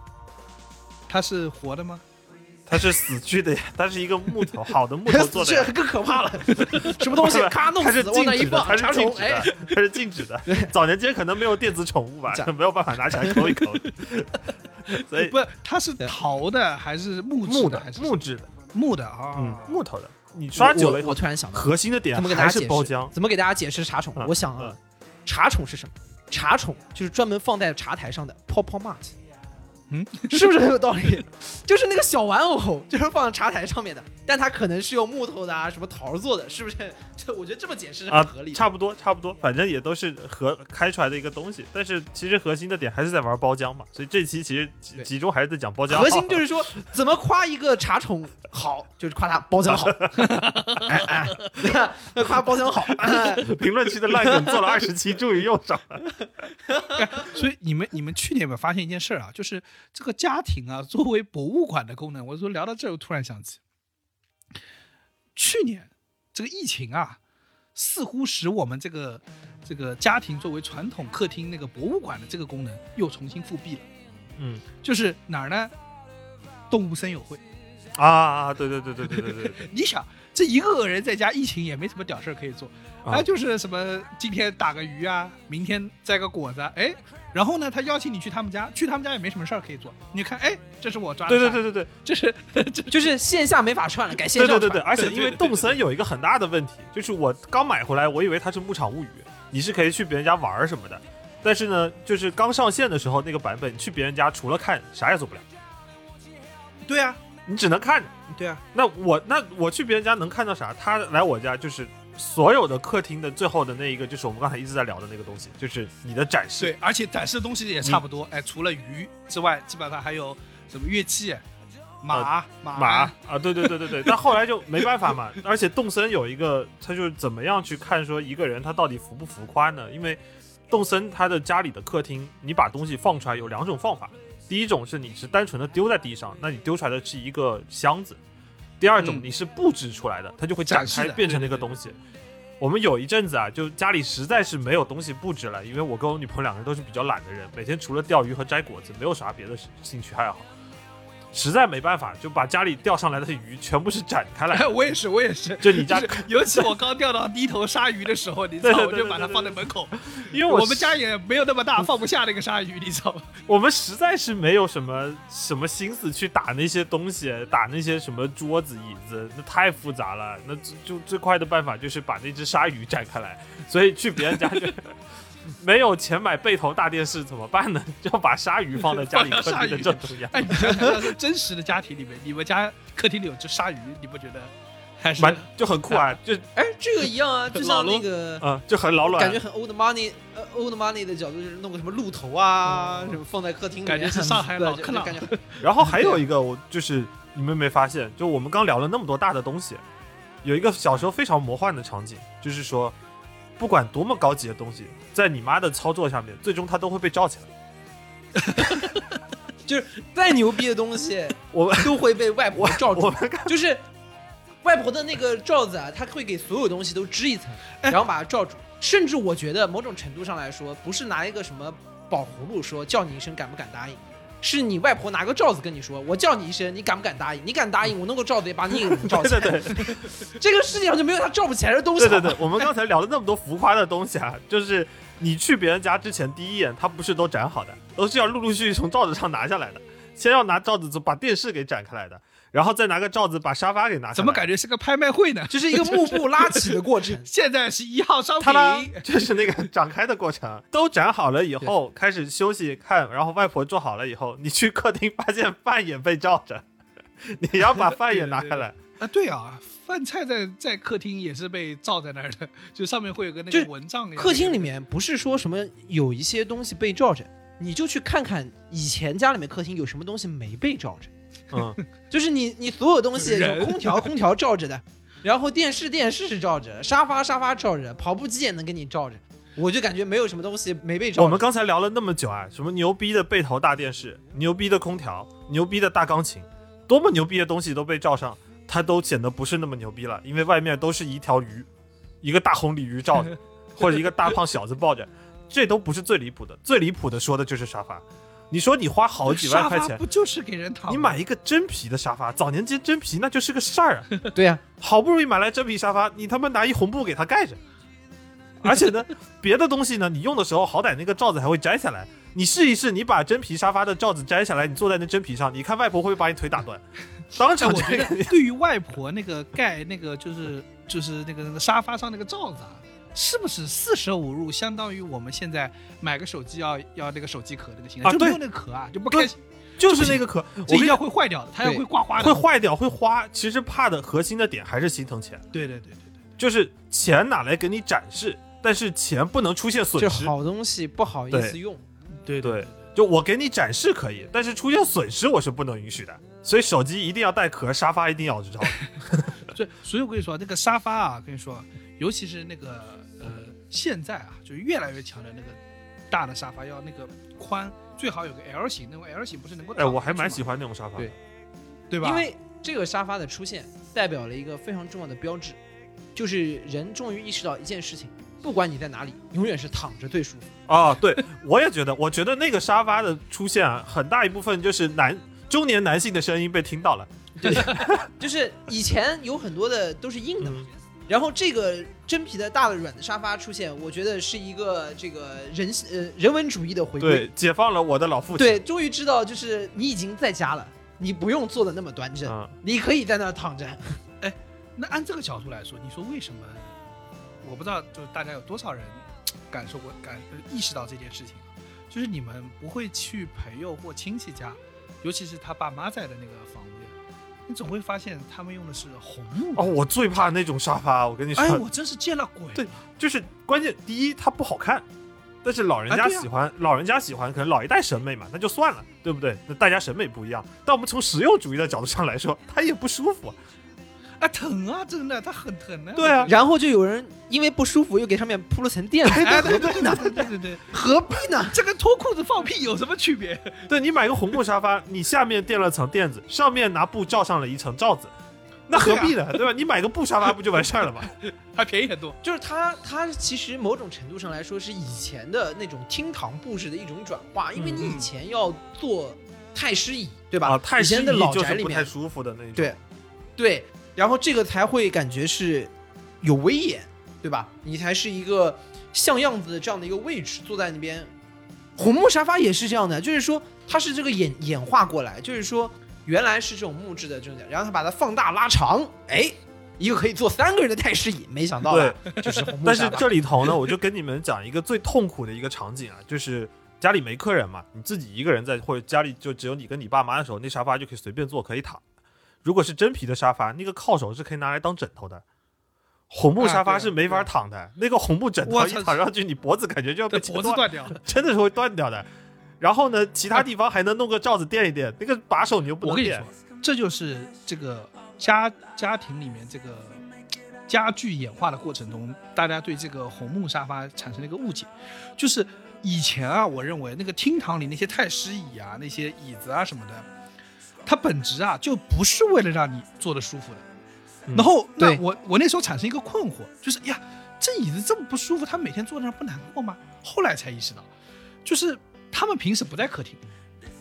它是活的吗？它是死去的呀，它是一个木头，好的木头 做的。更可怕了，什么东西？咔弄死，往静止的，那一放，它是静止的哎，，它是静止的。早年间可能没有电子宠物吧这，没有办法拿起来抠一抠，所以不，它是陶的还是木质木的的还是木质的，木的啊？嗯，木头的。你刷久了以后突然想到，核心的点怎么给大家解释？怎么给大家解释茶宠嗯？我想茶宠是什么？茶宠就是专门放在茶台上的泡泡 mat。嗯，是不是很有道理？就是那个小玩偶，就是放在茶台上面的，但它可能是用木头的啊，什么桃做的，是不是？这我觉得这么解释是合理，的。差不多，差不多，反正也都是合开出来的一个东西。但是其实核心的点还是在玩包浆嘛，所以这期其实集中还是在讲包浆。核心就是说，怎么夸一个茶宠好，就是夸它包浆好。哎哎，那夸包浆好，哎评论区的烂梗做了二十期，终于用上了。所以你们你们去年有没有发现一件事儿啊？就是这个家庭啊，作为博物馆的功能，我说聊到这，我突然想起，去年这个疫情啊，似乎使我们这个这个家庭作为传统客厅那个博物馆的这个功能又重新复辟了。嗯，就是哪儿呢？动物森友会。啊啊！对对对对对对对。你想。这一个个人在家，疫情也没什么屌事儿可以做，啊哎，就是什么今天打个鱼啊，明天摘个果子啊，哎，然后呢，他邀请你去他们家，去他们家也没什么事儿可以做。你看，哎，这是我抓的，对对对对对。这是 这就是线下没法串了，改线上串。对对对对，而且因为动森有一个很大的问题，就是我刚买回来，我以为它是牧场物语，你是可以去别人家玩什么的，但是呢，就是刚上线的时候那个版本，去别人家除了看啥也做不了，对啊，你只能看。对啊，那我那我去别人家能看到啥？他来我家就是所有的客厅的最后的那一个，就是我们刚才一直在聊的那个东西，就是你的展示。对，而且展示的东西也差不多，哎，除了鱼之外，基本上还有什么乐器，马马马啊，对对对对对，但后来就没办法嘛。而且动森有一个，他就是怎么样去看说一个人他到底浮不浮夸呢？因为动森他的家里的客厅，你把东西放出来有两种放法，第一种是你是单纯的丢在地上，那你丢出来的是一个箱子；第二种嗯你是布置出来的，它就会展开变成那对对对个东西。我们有一阵子啊，就家里实在是没有东西布置了，因为我跟我女朋友两个人都是比较懒的人，每天除了钓鱼和摘果子，没有啥别的兴趣爱好。实在没办法，就把家里钓上来的鱼全部是展开来哎，，我也是，我也是。就你家尤其我刚钓到第一头鲨鱼的时候，你知道，我就把它放在门口，因为我们家也没有那么大，放不下那个鲨鱼，你知道吗？我们实在是没有什么什么心思去打那些东西，打那些什么桌子椅子，那太复杂了。那就就最快的办法就是把那只鲨鱼展开来，所以去别人家就 没有钱买背投大电视怎么办呢？就把鲨鱼放在家里 客厅的正中央，哎，你想想，是真实的家庭里面，你们家客厅里有只鲨鱼，你不觉得还是蛮就很酷啊，就哎，这个一样啊，就像那个嗯就很老卵，感觉很 old money，呃，old money 的角度就是弄个什么鹿头啊，什么放在客厅里。面，感觉是上海老对克朗。感觉然后还有一个，我就是你们没发现，就我们刚聊了那么多大的东西，有一个小时候非常魔幻的场景，就是说，不管多么高级的东西，在你妈的操作下面，最终他都会被罩起来。就是再牛逼的东西 我们都会被外婆罩住，就是外婆的那个罩子啊，它会给所有东西都织一层，然后把它罩住。甚至我觉得某种程度上来说，不是拿一个什么宝葫芦说叫你一声敢不敢答应，是你外婆拿个罩子跟你说，我叫你一声，你敢不敢答应？你敢答应，我弄个罩子也把你给罩起对来。对对 这个世界上就没有他罩不起来的东西。对对对，我们刚才聊了那么多浮夸的东西啊，就是你去别人家之前，第一眼他不是都展好的，都是要陆陆续续从罩子上拿下来的。先要拿罩子把电视给展开来的，然后再拿个罩子把沙发给拿下来。怎么感觉是个拍卖会呢？就是一个幕布拉起的过程。现在是一号商品，，就是那个展开的过程，都展好了以后 开始休息看，然后外婆做好了以后，你去客厅发现饭也被罩着，你要把饭也拿下来。啊，对啊，饭菜在在客厅也是被罩在那儿的，就上面会有个那就是个蚊帐。客厅里面不是说什么有一些东西被罩着，你就去看看以前家里面客厅有什么东西没被罩着，嗯，就是你你所有东西，有空调空调照着的，然后电视电视是照着，沙发沙发照着，跑步机也能给你照着，我就感觉没有什么东西没被照着。我们刚才聊了那么久啊，什么牛逼的背头大电视，牛逼的空调，牛逼的大钢琴，多么牛逼的东西都被照上，它都显得不是那么牛逼了，因为外面都是一条鱼，一个大红鲤鱼罩着，或者一个大胖小子抱着，这都不是最离谱的，最离谱的说的就是沙发。你说你花好几万块钱不，就是给人躺？你买一个真皮的沙发，早年间真皮那就是个事儿啊。对呀、好不容易买来真皮沙发，你他妈拿一红布给它盖着，而且呢，别的东西呢，你用的时候好歹那个罩子还会摘下来。你试一试，你把真皮沙发的罩子摘下来，你坐在那真皮上，你看外婆会不会把你腿打断？当哎，场我觉这个得对于外婆那个盖那个就是就是那个那个沙发上那个罩子啊，是不是四舍五入相当于我们现在买个手机要要那个手机壳那个形状，啊就没有那个壳啊，就不开心，就是那个壳，我跟你讲这要会坏掉的，它要会刮花的，会。坏掉会花。其实怕的核心的点还是心疼钱，对对对对对就是钱拿来给你展示，但是钱不能出现损这失。好东西不好意思用。对对对，就我给你展示可以，但是出现损失我是不能允许的。所以手机一定要带壳，沙发一定要知道。所以所以我跟你说，那个沙发啊，跟你说，尤其是那个呃，现在啊，就越来越强调那个大的沙发要那个宽，最好有个 L 型，那种 L 型不是能够哎，我还蛮喜欢，那种沙发的。对对吧？因为这个沙发的出现代表了一个非常重要的标志，就是人终于意识到一件事情：不管你在哪里，永远是躺着最舒服。哦，对，我也觉得，我觉得那个沙发的出现啊，很大一部分就是男中年男性的声音被听到了。就是以前有很多的都是硬的嘛，嗯然后这个真皮的大的软的沙发出现，我觉得是一个这个人呃人文主义的回归。对，解放了我的老父亲。对，终于知道就是你已经在家了，你不用坐的那么端正，嗯，你可以在那儿躺着。哎那按这个角度来说，你说为什么？我不知道，就是大家有多少人感受过、感呃意识到这件事情，就是你们不会去朋友或亲戚家，尤其是他爸妈在的那个房间，你总会发现他们用的是红木。哦，我最怕那种沙发，我跟你说，哎，我真是见了鬼！对就是关键，第一它不好看，但是老人家喜欢，老人家喜欢，可能老一代审美嘛，那就算了，对不对？那大家审美不一样，但我们从实用主义的角度上来说，它也不舒服。啊，疼啊，真的，它很疼啊。对啊然后就有人因为不舒服，又给上面铺了层垫子，哎，对对对对对对对，何必呢？这跟脱裤子放屁有什么区别？对你买个红木沙发，你下面垫了层垫子，上面拿布罩上了一层罩子，那何必呢？对吧？你买个布沙发不就完事儿了吗？还便宜很多。就是它，它其实某种程度上来说是以前的那种厅堂布置的一种转化，因为你以前要做太师椅，对吧？啊，太师前的老椅就宅里面，是不太舒服的那种。对对，然后这个才会感觉是有威严，对吧？你才是一个像样子的这样的一个位置，坐在那边。红木沙发也是这样的，就是说它是这个演演化过来，就是说原来是这种木质的这种，然后它把它放大拉长，哎，一个可以坐三个人的太师椅，没想到啊，就是 红木但是这里头呢，我就跟你们讲一个最痛苦的一个场景啊，就是家里没客人嘛，你自己一个人在，或者家里就只有你跟你爸妈的时候，那沙发就可以随便坐，可以躺。如果是真皮的沙发，那个靠手是可以拿来当枕头的。红木沙发是没法躺的，那个红木枕头一躺上去，你脖子感觉就要被脖子断掉。真的是会断掉的。然后呢，其他地方还能弄个罩子垫一垫，那个把手你又不能垫我跟你说。，这就是这个家家庭里面这个家具演化的过程中，大家对这个红木沙发产生了一个误解，就是以前啊，我认为那个厅堂里那些太师椅啊、那些椅子啊什么的，它本质啊就不是为了让你坐的舒服的。嗯然后，那我我那时候产生一个困惑，就是呀，这椅子这么不舒服，他每天坐在那不难过吗？后来才意识到，就是他们平时不在客厅，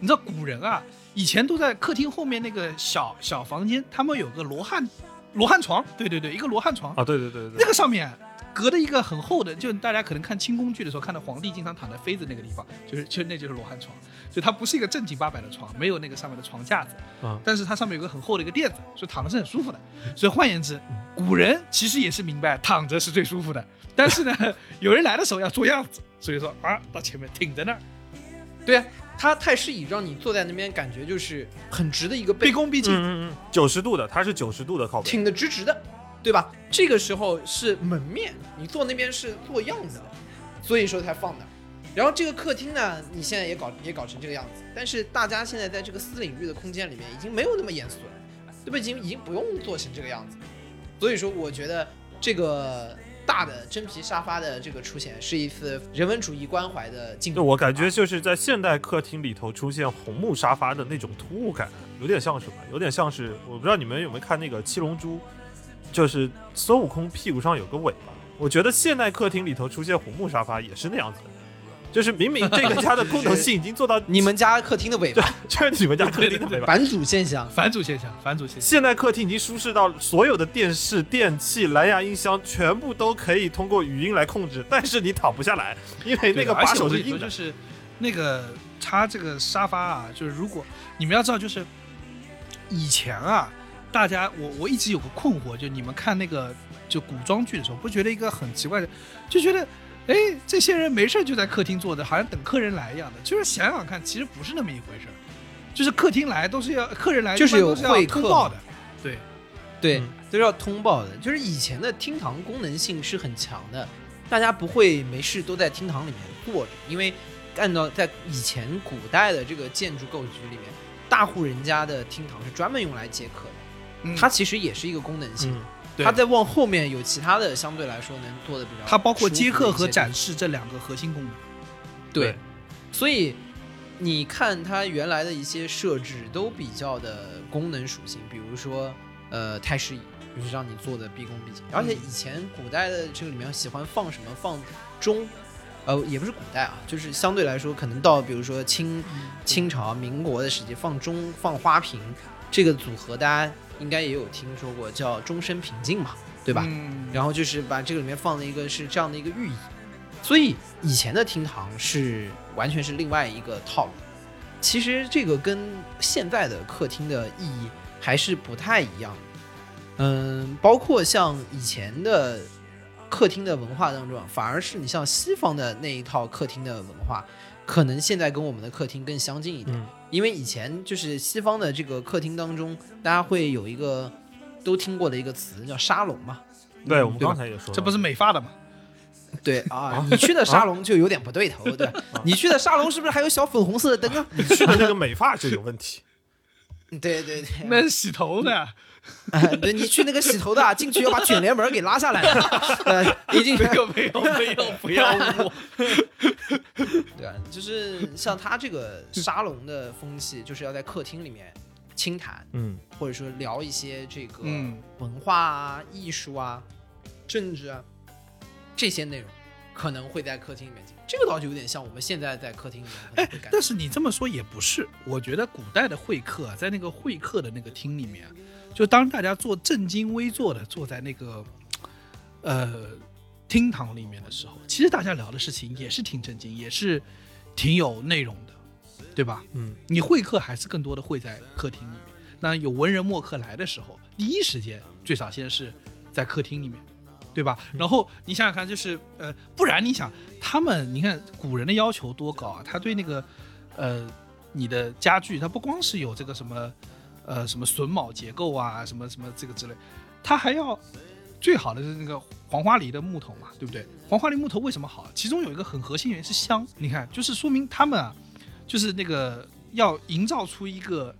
你知道古人啊，以前都在客厅后面那个小小房间，他们有个罗汉罗汉床，对对对，一个罗汉床，啊，对对对对。那，个上面隔着一个很厚的，就大家可能看清宫剧的时候看到皇帝经常躺在妃子那个地方，就是就那就是罗汉床，就它不是一个正经八百的床，没有那个上面的床架子，啊。但是它上面有个很厚的一个垫子，所以躺着是很舒服的。所以换言之，古人其实也是明白躺着是最舒服的，但是呢，有人来的时候要做样子，所以说啊，到前面挺在那儿，对啊，它太师椅让你坐在那边，感觉就是很直的一个背，毕恭毕敬。嗯嗯嗯，九十度的，它是九十度的靠背。挺的直直的，对吧？这个时候是门面，你坐那边是做样子的，所以说才放那儿。然后这个客厅呢，你现在也搞也搞成这个样子，但是大家现在在这个私领域的空间里面已经没有那么严肃了，对吧？已经已经不用做成这个样子。所以说，我觉得这个大的真皮沙发的这个出现是一次人文主义关怀的进步。我感觉就是在现代客厅里头出现红木沙发的那种突兀感，有点像什么？有点像是我不知道你们有没有看那个《七龙珠》，就是孙悟空屁股上有个尾巴。我觉得现代客厅里头出现红木沙发也是那样子的，就是明明这个家的功能性已经做到，你们家客厅的尾巴，就是你们家客厅的尾巴。反祖现象。反祖现象，反祖现象。现代客厅已经舒适到所有的电视、电器、蓝牙音箱全部都可以通过语音来控制，但是你躺不下来，因为那个把手是硬的就。是那个它这个沙发啊，就是如果你们要知道，就是以前啊，大家我我一直有个困惑，就你们看那个就古装剧的时候，不觉得一个很奇怪的，就觉得。哎，这些人没事就在客厅坐着，好像等客人来一样的。就是想想看，其实不是那么一回事儿。就是客厅来都是要客人来，就是有会客通报的。对，对嗯，都是要通报的。就是以前的厅堂功能性是很强的，大家不会没事都在厅堂里面坐着，因为按照在以前古代的这个建筑构局里面，大户人家的厅堂是专门用来接客的，嗯它其实也是一个功能性。它在往后面有其他的相对来说能做的比较，它包括接客和展。示这两个核心功能。对，所以你看它原来的一些设置都比较的功能属性，比如说呃太师椅，就是让你做的毕恭毕敬。而且以前古代的这个里面喜欢放什么放钟，呃也不是古代啊，就是相对来说可能到比如说清清朝、民国的时期放钟放花瓶这个组合，大家应该也有听说过，叫终身平静嘛，对吧？嗯然后就是把这个里面放了一个是这样的一个寓意，所以以前的厅堂是完全是另外一个套路。其实这个跟现在的客厅的意义还是不太一样的。嗯，包括像以前的客厅的文化当中啊，反而是你像西方的那一套客厅的文化，可能现在跟我们的客厅更相近一点。嗯因为以前就是西方的这个客厅当中，大家会有一个都听过的一个词叫沙龙嘛。对，我们刚才也说，这不是美发的吗？对啊，你去的沙龙就有点不对头，对，你去的沙龙是不是还有小粉红色的灯啊？你去的那个美发就有问题。对 对对，那是洗头的。啊 对你去那个洗头的啊，进去要把卷帘门给拉下来，呃，一进去没有没有没有，不要 我。对啊，就是像他这个沙龙的风气，就是要在客厅里面轻谈，嗯，或者说聊一些这个嗯文化啊、艺术啊、政治啊这些内容，可能会在客厅里面进。这个倒就有点像我们现在在客厅里面可能会感觉但是你这么说也不是，我觉得古代的会客啊，在那个会客的那个厅里面啊，就当大家坐正襟危坐的坐在那个呃厅堂里面的时候，其实大家聊的事情也是挺正经，也是挺有内容的，对吧？嗯，你会客还是更多的会在客厅里面，那有文人墨客来的时候，第一时间最少先是在客厅里面，对吧？然后你想想看，就是呃，不然你想他们，你看古人的要求多高啊？他对那个呃你的家具，他不光是有这个什么呃什么榫卯结构啊，什么什么这个之类，它还要最好的是那个黄花梨的木头嘛，对不对？黄花梨木头为什么好？其中有一个很核心原因是香，你看，就是说明他们啊，就是那个要营造出一个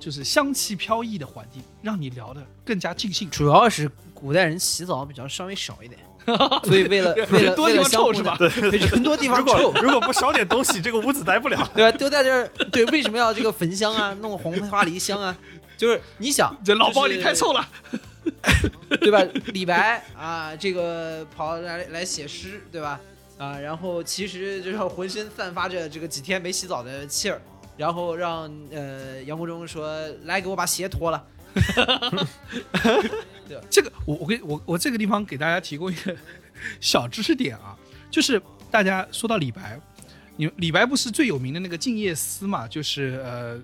就是香气飘逸的环境，让你聊得更加尽兴。主要是古代人洗澡比较稍微少一点，所以为了 为了多地方臭是吧呢？对，很多地方臭，如果不少点东西，这个屋子待不了。对吧？都在这儿，对，为什么要这个焚香啊，弄红花梨香啊？就是你想，这老包就是里太臭了，对吧？李白啊，这个跑来来写诗，对吧？啊，然后其实就是浑身散发着这个几天没洗澡的气儿，然后让呃杨国忠说来给我把鞋脱了，这个我我给我我这个地方给大家提供一个 小知识点啊，就是大家说到李白，你李白不是最有名的那个《静夜思》嘛，就是呃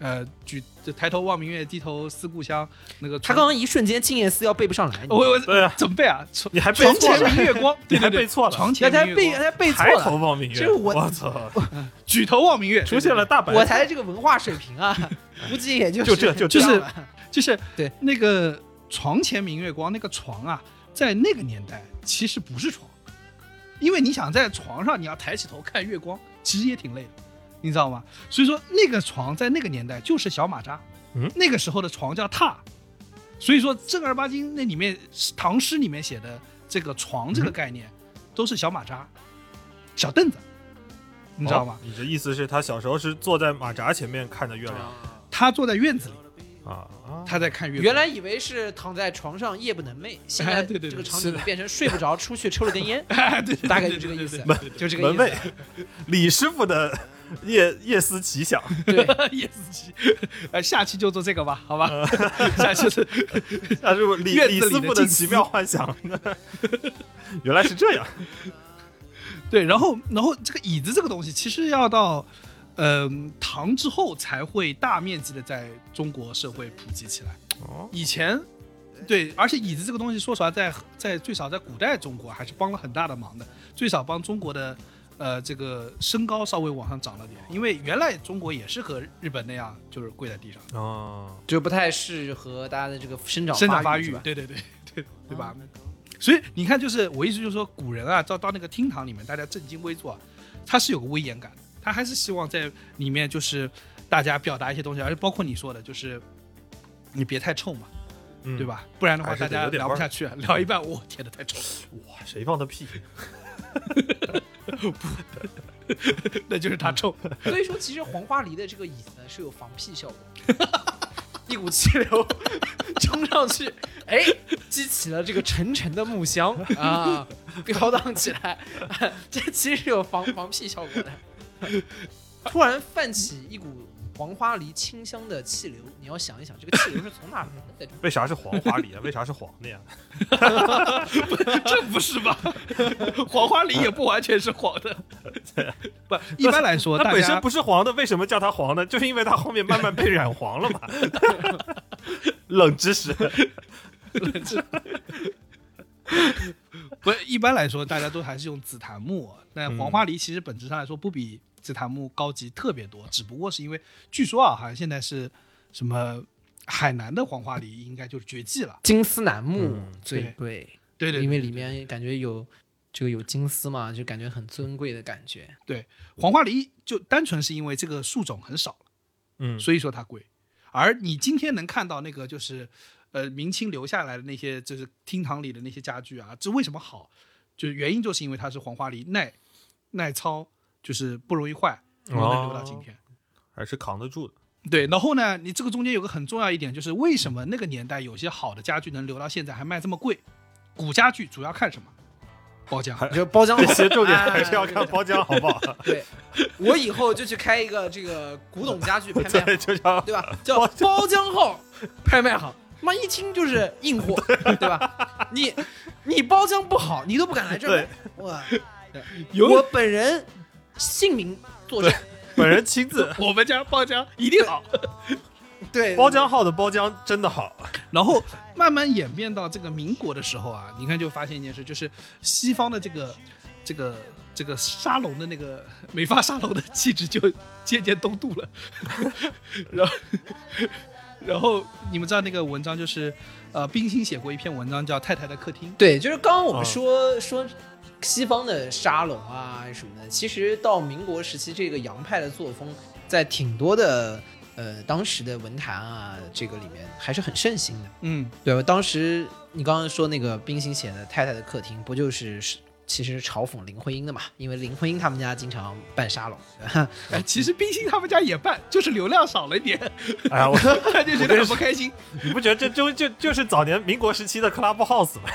呃举就抬头望明月，低头思故乡那个床他刚刚一瞬间《静夜思》要背不上来，我我对啊，怎么背啊？床 你还背床错了。前明月光，你对对。对还背错了。床前明月光，才背背错抬头，望明月，这我我操，举头望明月，出现了大白我才这个文化水平啊，估计也就就这就就是就是对。那个床前明月光那个床啊，在那个年代其实不是床，因为你想在床上你要抬起头看月光，其实也挺累的，你知道吗？所以说那个床在那个年代就是小马扎，嗯那个时候的床叫榻，所以说正儿八经那里面唐诗里面写的这个床这个概念、都是小马扎、小凳子，你知道吗？哦你的意思是，他小时候是坐在马扎前面看着月亮他坐在院子里，啊啊？他在看月亮。原来以为是躺在床上夜不能寐，现在哎对对对这个场景变成睡不着，出去抽了根烟，哎，对对，大概就这个意思对对对，就这个意门卫思。李师傅的夜夜思奇想，对，夜思奇，呃，下期就做这个吧，好吧？下期是那是不是李 李师傅的奇妙幻想？原来是这样，对，然后然后这个椅子这个东西，其实要到嗯唐之后才会大面积的在中国社会普及起来。哦，以前，对，而且椅子这个东西，说实话，在在最少在古代中国还是帮了很大的忙的，最少帮中国的呃这个身高稍微往上涨了点，因为原来中国也是和日本那样，就是跪在地上。哦，就不太适合大家的这个生长生长发育对对对对对吧？所以你看，就是我意思就是说，古人啊，到到那个厅堂里面，大家正襟危坐啊，他是有个威严感的，他还是希望在里面就是大家表达一些东西，而且包括你说的，就是你别太臭嘛，嗯对？吧？不然的话，大家聊不下去，啊聊一半，我天的，太臭了，哇，谁放的屁？那就是他臭。所以说，其实黄花梨的这个椅子呢是有防屁效果，一股气流冲上去，哎，激起了这个沉沉的木香啊，飘荡起来，这其实是有防防屁效果的。突然泛起一股黄花梨清香的气流，你要想一想，这个气流是从哪来的？为啥是黄花梨啊？为啥是黄的呀？这不是吧？黄花梨也不完全是黄的，不，一般来说，它本身不是黄的，为什么叫它黄呢？就是因为它后面慢慢被染黄了嘛。冷知识，冷知识不一般来说，大家都还是用紫檀木。那嗯黄花梨其实本质上来说不比紫檀木高级特别多，只不过是因为据说啊，好像现在是什么海南的黄花梨应该就是绝迹了。金丝楠木嗯最贵，对对，因为里面感觉有这个有金丝嘛，就感觉很尊贵的感觉。对黄花梨就单纯是因为这个树种很少了，嗯，所以说它贵。而你今天能看到那个就是呃明清留下来的那些就是厅堂里的那些家具啊，这为什么好？就是原因就是因为它是黄花梨耐耐操，就是不容易坏，然后能留到今天。还是扛得住的。对，然后呢，你这个中间有个很重要一点，就是为什么那个年代有些好的家具能留到现在还卖这么贵？古家具主要看什么？包浆。还就包浆这些重点哎还是要看包浆，好不好？对，我以后就去开一个这个古董家具拍卖就叫对吧？叫包浆号拍卖行，妈一听就是硬货，对吧？你你包浆不好，你都不敢来这儿买。我有我本人姓名作证，本人亲自。我们家包浆一定好。对。包浆号的包浆真的好，然后慢慢演变到这个民国的时候啊，你看就发现一件事，就是西方的这个这个这个沙龙的那个美发沙龙的气质就渐渐东渡了，然后然后你们知道那个文章就是呃冰心写过一篇文章叫《太太的客厅》，对，就是刚刚我们嗯说、说西方的沙龙啊什么的，其实到民国时期，这个洋派的作风在挺多的呃当时的文坛啊这个里面还是很盛行的。嗯，对吧？当时你刚刚说那个冰心写的《太太的客厅》，不就是是其实嘲讽林徽因的嘛？因为林徽因他们家经常办沙龙，哎，其实冰心他们家也办，就是流量少了一点，哎呀，我 他就觉得很不开心。你不觉得这就就就是早年民国时期的 club house 吗？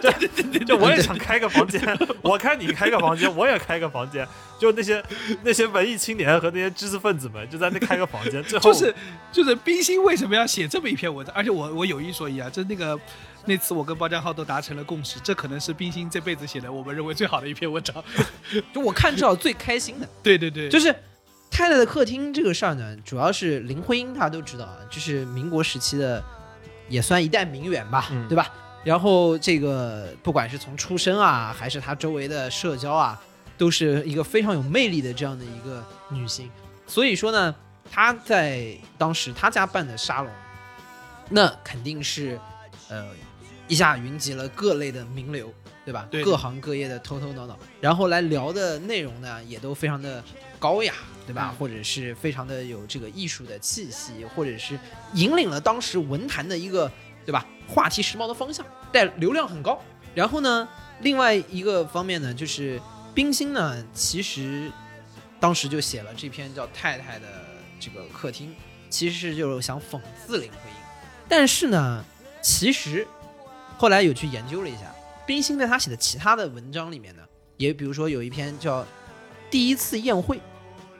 就就我也想开个房间，我看你开个房间，我也开个房间，就那些那些文艺青年和那些知识分子们就在那开个房间，最后就是就是冰心为什么要写这么一篇文章？而且我我有一说一啊，就那个那次我跟包江浩都达成了共识，这可能是冰心这辈子写的我们认为最好的一篇文章。就我看至少最开心的，对对对，就是太太的客厅这个事儿呢，主要是林徽因大家都知道啊，就是民国时期的也算一代名媛吧，嗯对吧？然后这个不管是从出身啊，还是她周围的社交啊，都是一个非常有魅力的这样的一个女性。所以说呢，她在当时她家办的沙龙，那肯定是呃一下云集了各类的名流，对吧？对各行各业的头头脑脑，然后来聊的内容呢，也都非常的高雅，对吧？嗯或者是非常的有这个艺术的气息，或者是引领了当时文坛的一个，对吧？话题时髦的方向，带流量很高。然后呢，另外一个方面呢，就是冰心呢，其实当时就写了这篇叫《太太的这个客厅》，其实就是想讽刺林徽因。但是呢，其实后来有去研究了一下，冰心在他写的其他的文章里面呢，也比如说有一篇叫《第一次宴会》，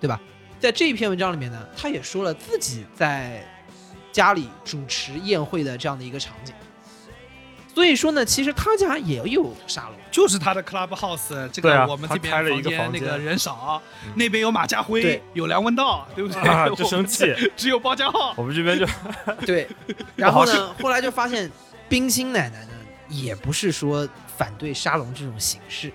对吧？在这一篇文章里面呢，他也说了自己在家里主持宴会的这样的一个场景。所以说呢，其实他家也有沙龙，就是他的 club house，这个我们这边开了一个房间那个人少嗯，那边有马家辉对，有梁文道，对不对？啊 就生气，只有包家浩。我们这边就对，然后呢，后来就发现冰心奶奶呢，也不是说反对沙龙这种形式，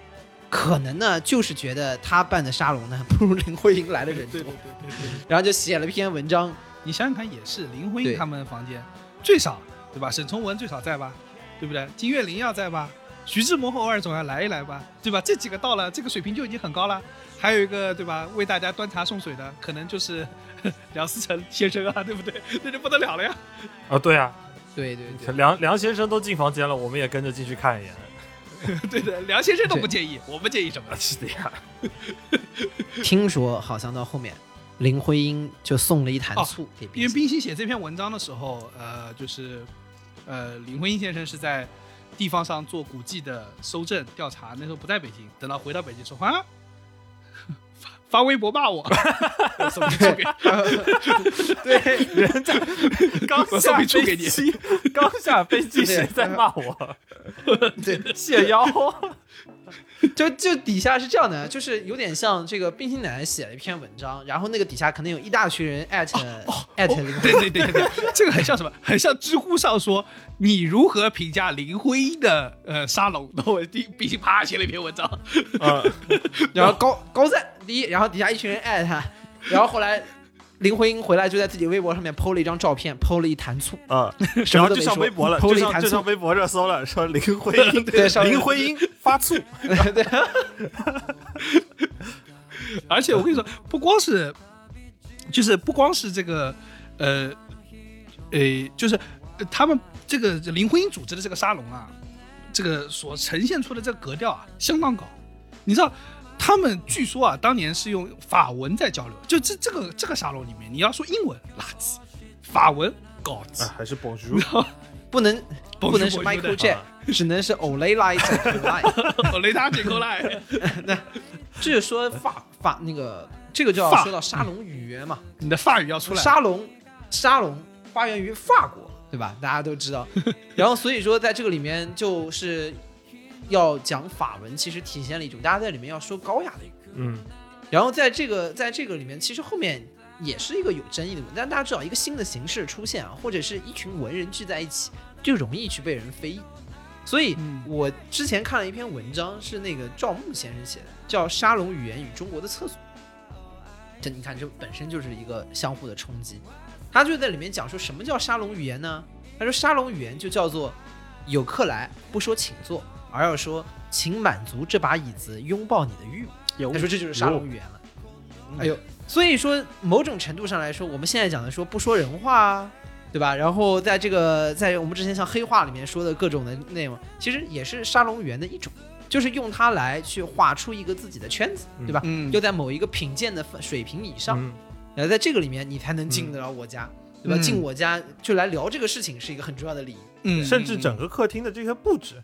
可能呢就是觉得他办的沙龙呢不如林徽因来的人多对对，对对对，然后就写了篇文章，你想想看，也是林徽因他们房间最少对吧？沈从文最少在吧？对不对？金岳霖要在吧？徐志摩偶尔总要来一来吧，对吧？这几个到了，这个水平就已经很高了。还有一个对吧？为大家端茶送水的，可能就是 梁思成先生啊，对不对？那就不得了了呀。啊，对啊，对对对，梁梁先生都进房间了，我们也跟着进去看一眼。对的，梁先生都不介意，我们介意什么啊，？是的呀，听说好像到后面林徽因就送了一坛哦醋给因为冰心，冰心写这篇文章的时候，呃，就是呃，林徽因先生是在地方上做古迹的搜证调查，那时候不在北京，等到回到北京说啊，发发微博骂我，我送笔醋给你，对，人家刚下飞机，刚下飞机，谁在骂我？对，谢邀，就就底下是这样的，就是有点像这个冰心奶奶写了一篇文章，然后那个底下可能有一大群人艾特艾特林徽因，对对对对，这个很像什么？很像知乎上说你如何评价林徽因的呃沙龙，然 后我第冰心啪写了一篇文章，嗯，然后高高赞第一，然后底下一群人艾特他，然后后来林徽因回来就在自己微博上面 PO 了一张照片，PO 了一坛醋，啊，然后就上微博了，，PO 就了一坛醋。上就上，微博热搜了，说林徽因 对上林徽因发醋，对，而且我跟你说，不光是，就是不光是这个，呃，呃，就是呃他们这个林徽因组织的这个沙龙啊，这个所呈现出的这个格调啊，相当高。你知道，他们据说啊，当年是用法文在交流，就这这个这个沙龙里面，你要说英文垃圾，法文高级啊，，还是 Bonjour，不能不能是 Bonjour Jack，只能是 Olay Light Light。哦雷达解扣来，这就说法法那个这个就要说到沙龙语言嘛，你的法语要出来。沙龙沙龙发源于法国，对吧？大家都知道。然后所以说在这个里面就是要讲法文，其实体现了一种大家在里面要说高雅的语。嗯，然后在这个在这个里面，其实后面也是一个有争议的问题。但大家知道，一个新的形式出现啊，或者是一群文人聚在一起，就容易去被人非议。所以嗯我之前看了一篇文章，是那个赵牧先生写的，叫《沙龙语言与中国的厕所》。这你看，这本身就是一个相互的冲击。他就在里面讲说，什么叫沙龙语言呢？他说沙龙语言就叫做有客来不说请坐，而要说请满足这把椅子拥抱你的欲望。他说这就是沙龙语言了。哎呦，所以说某种程度上来说，我们现在讲的说不说人话啊，对吧？然后在这个在我们之前像黑话里面说的各种的内容，其实也是沙龙语言的一种，就是用它来去画出一个自己的圈子，对吧？嗯又在某一个品鉴的水平以上，嗯然后在这个里面你才能进得了我家，对吧？嗯进我家就来聊这个事情是一个很重要的礼仪。嗯，甚至整个客厅的这些布置，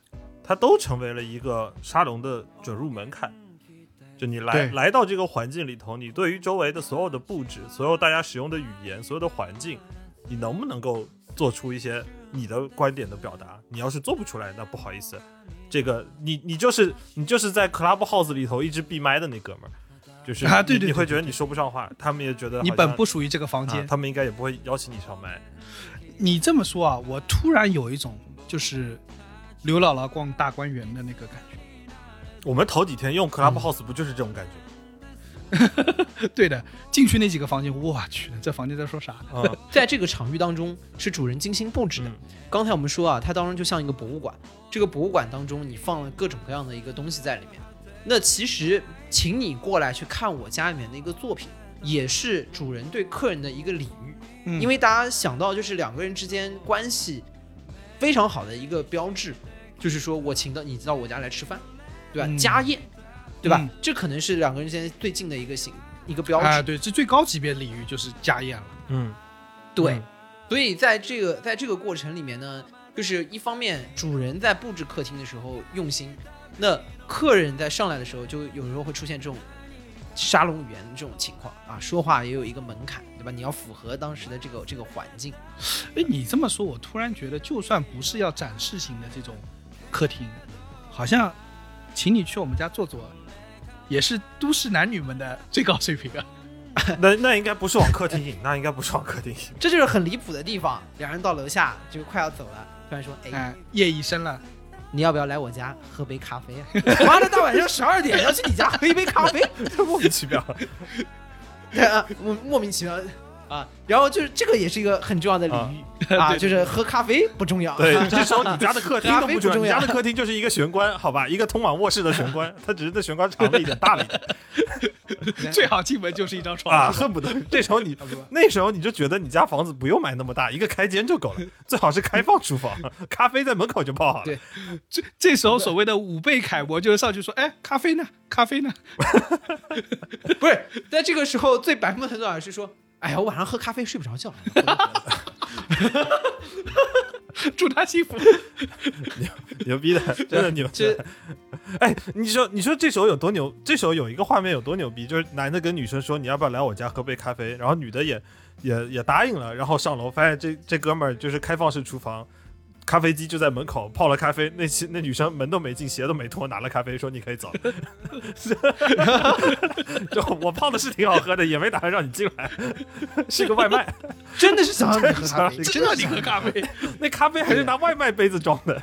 它都成为了一个沙龙的准入门槛。就你来来到这个环境里头，你对于周围的所有的布置、所有大家使用的语言、所有的环境，你能不能够做出一些你的观点的表达？你要是做不出来，那不好意思，这个你你就是你就是在 Clubhouse 里头一直闭麦的那哥们儿，就是你啊对对对对你会觉得你说不上话，他们也觉得你本不属于这个房间啊，。他们应该也不会邀请你上麦。你这么说啊，我突然有一种就是刘姥姥逛大观园的那个感觉。我们头几天用 Clubhouse 不就是这种感觉？对的，进去那几个房间，我去，这房间在说啥？啊、在这个场域当中是主人精心布置的。嗯刚才我们说啊，它当中就像一个博物馆，这个博物馆当中你放了各种各样的一个东西在里面。那其实，请你过来去看我家里面的一个作品，也是主人对客人的一个礼遇。嗯因为大家想到就是两个人之间关系非常好的一个标志，就是说我请到你到我家来吃饭，对吧？嗯家宴，对吧？嗯这可能是两个人之间最近的一个形一个标志。啊，对，这最高级别礼遇就是家宴了。嗯，对，嗯所以在这个在这个过程里面呢，就是一方面主人在布置客厅的时候用心，那客人在上来的时候就有时候会出现这种沙龙语言这种情况啊，说话也有一个门槛，对吧？你要符合当时的这个这个环境。哎，你这么说，我突然觉得，就算不是要展示型的这种客厅，好像请你去我们家坐坐，也是都市男女们的 最高水平啊。那那应该不是往客厅引，那应该不是往客厅引。这就是很离谱的地方。两人到楼下就快要走了，突然说：“哎，哎，夜已深了，你要不要来我家喝杯咖啡啊？” 妈的，大晚上十二点要去你家喝一杯咖啡，莫名其妙。对啊，莫莫名其妙啊。然后就是这个也是一个很重要的领域啊，就是喝咖啡不重要，对，这时候你家的客厅都不重要你家的客厅就是一个玄关，好吧，一个通往卧室的玄关，它只是这玄关长了一点，大了一点 最好进门就是一张床。啊，恨不得这时候你那时候你就觉得你家房子不用买那么大，一个开间就够了，最好是开放厨房，咖啡在门口就泡好了。对这这时候所谓的五倍楷模就是上去说，哎，咖啡呢？咖啡呢？不是，在这个时候最白目的做法是说，哎呀，我晚上喝咖啡睡不着觉。祝他幸福。牛牛逼的，真的牛逼这。哎，你说你说这时候有多牛？这时候有一个画面有多牛逼，就是男的跟女生说你要不要来我家喝杯咖啡，然后女的也也也答应了，然后上楼发现这这哥们儿就是开放式厨房。咖啡机就在门口泡了咖啡，那期那女生门都没进，鞋都没脱，拿了咖啡说你可以走。就我泡的是挺好喝的，也没打算让你进来，是个外卖。真的是想让你喝咖啡，真真让你喝咖啡，那咖啡还是拿外卖杯子装的，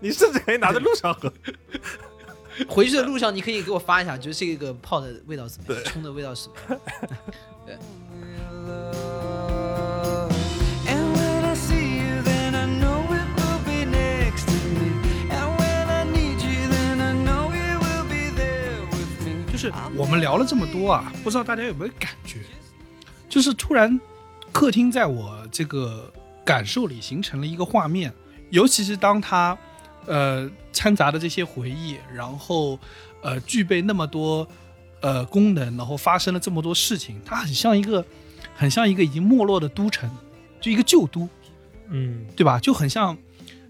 你甚至可以拿在路上喝。回去的路上你可以给我发一下，就是这个泡的味道怎么样，冲的味道是什么样。And 就是我们聊了这么多啊，不知道大家有没有感觉，就是突然客厅在我这个感受里形成了一个画面，尤其是当它呃掺杂的这些回忆，然后呃具备那么多呃功能，然后发生了这么多事情，它很像一个很像一个已经没落的都城，就一个旧都，嗯，对吧？就很像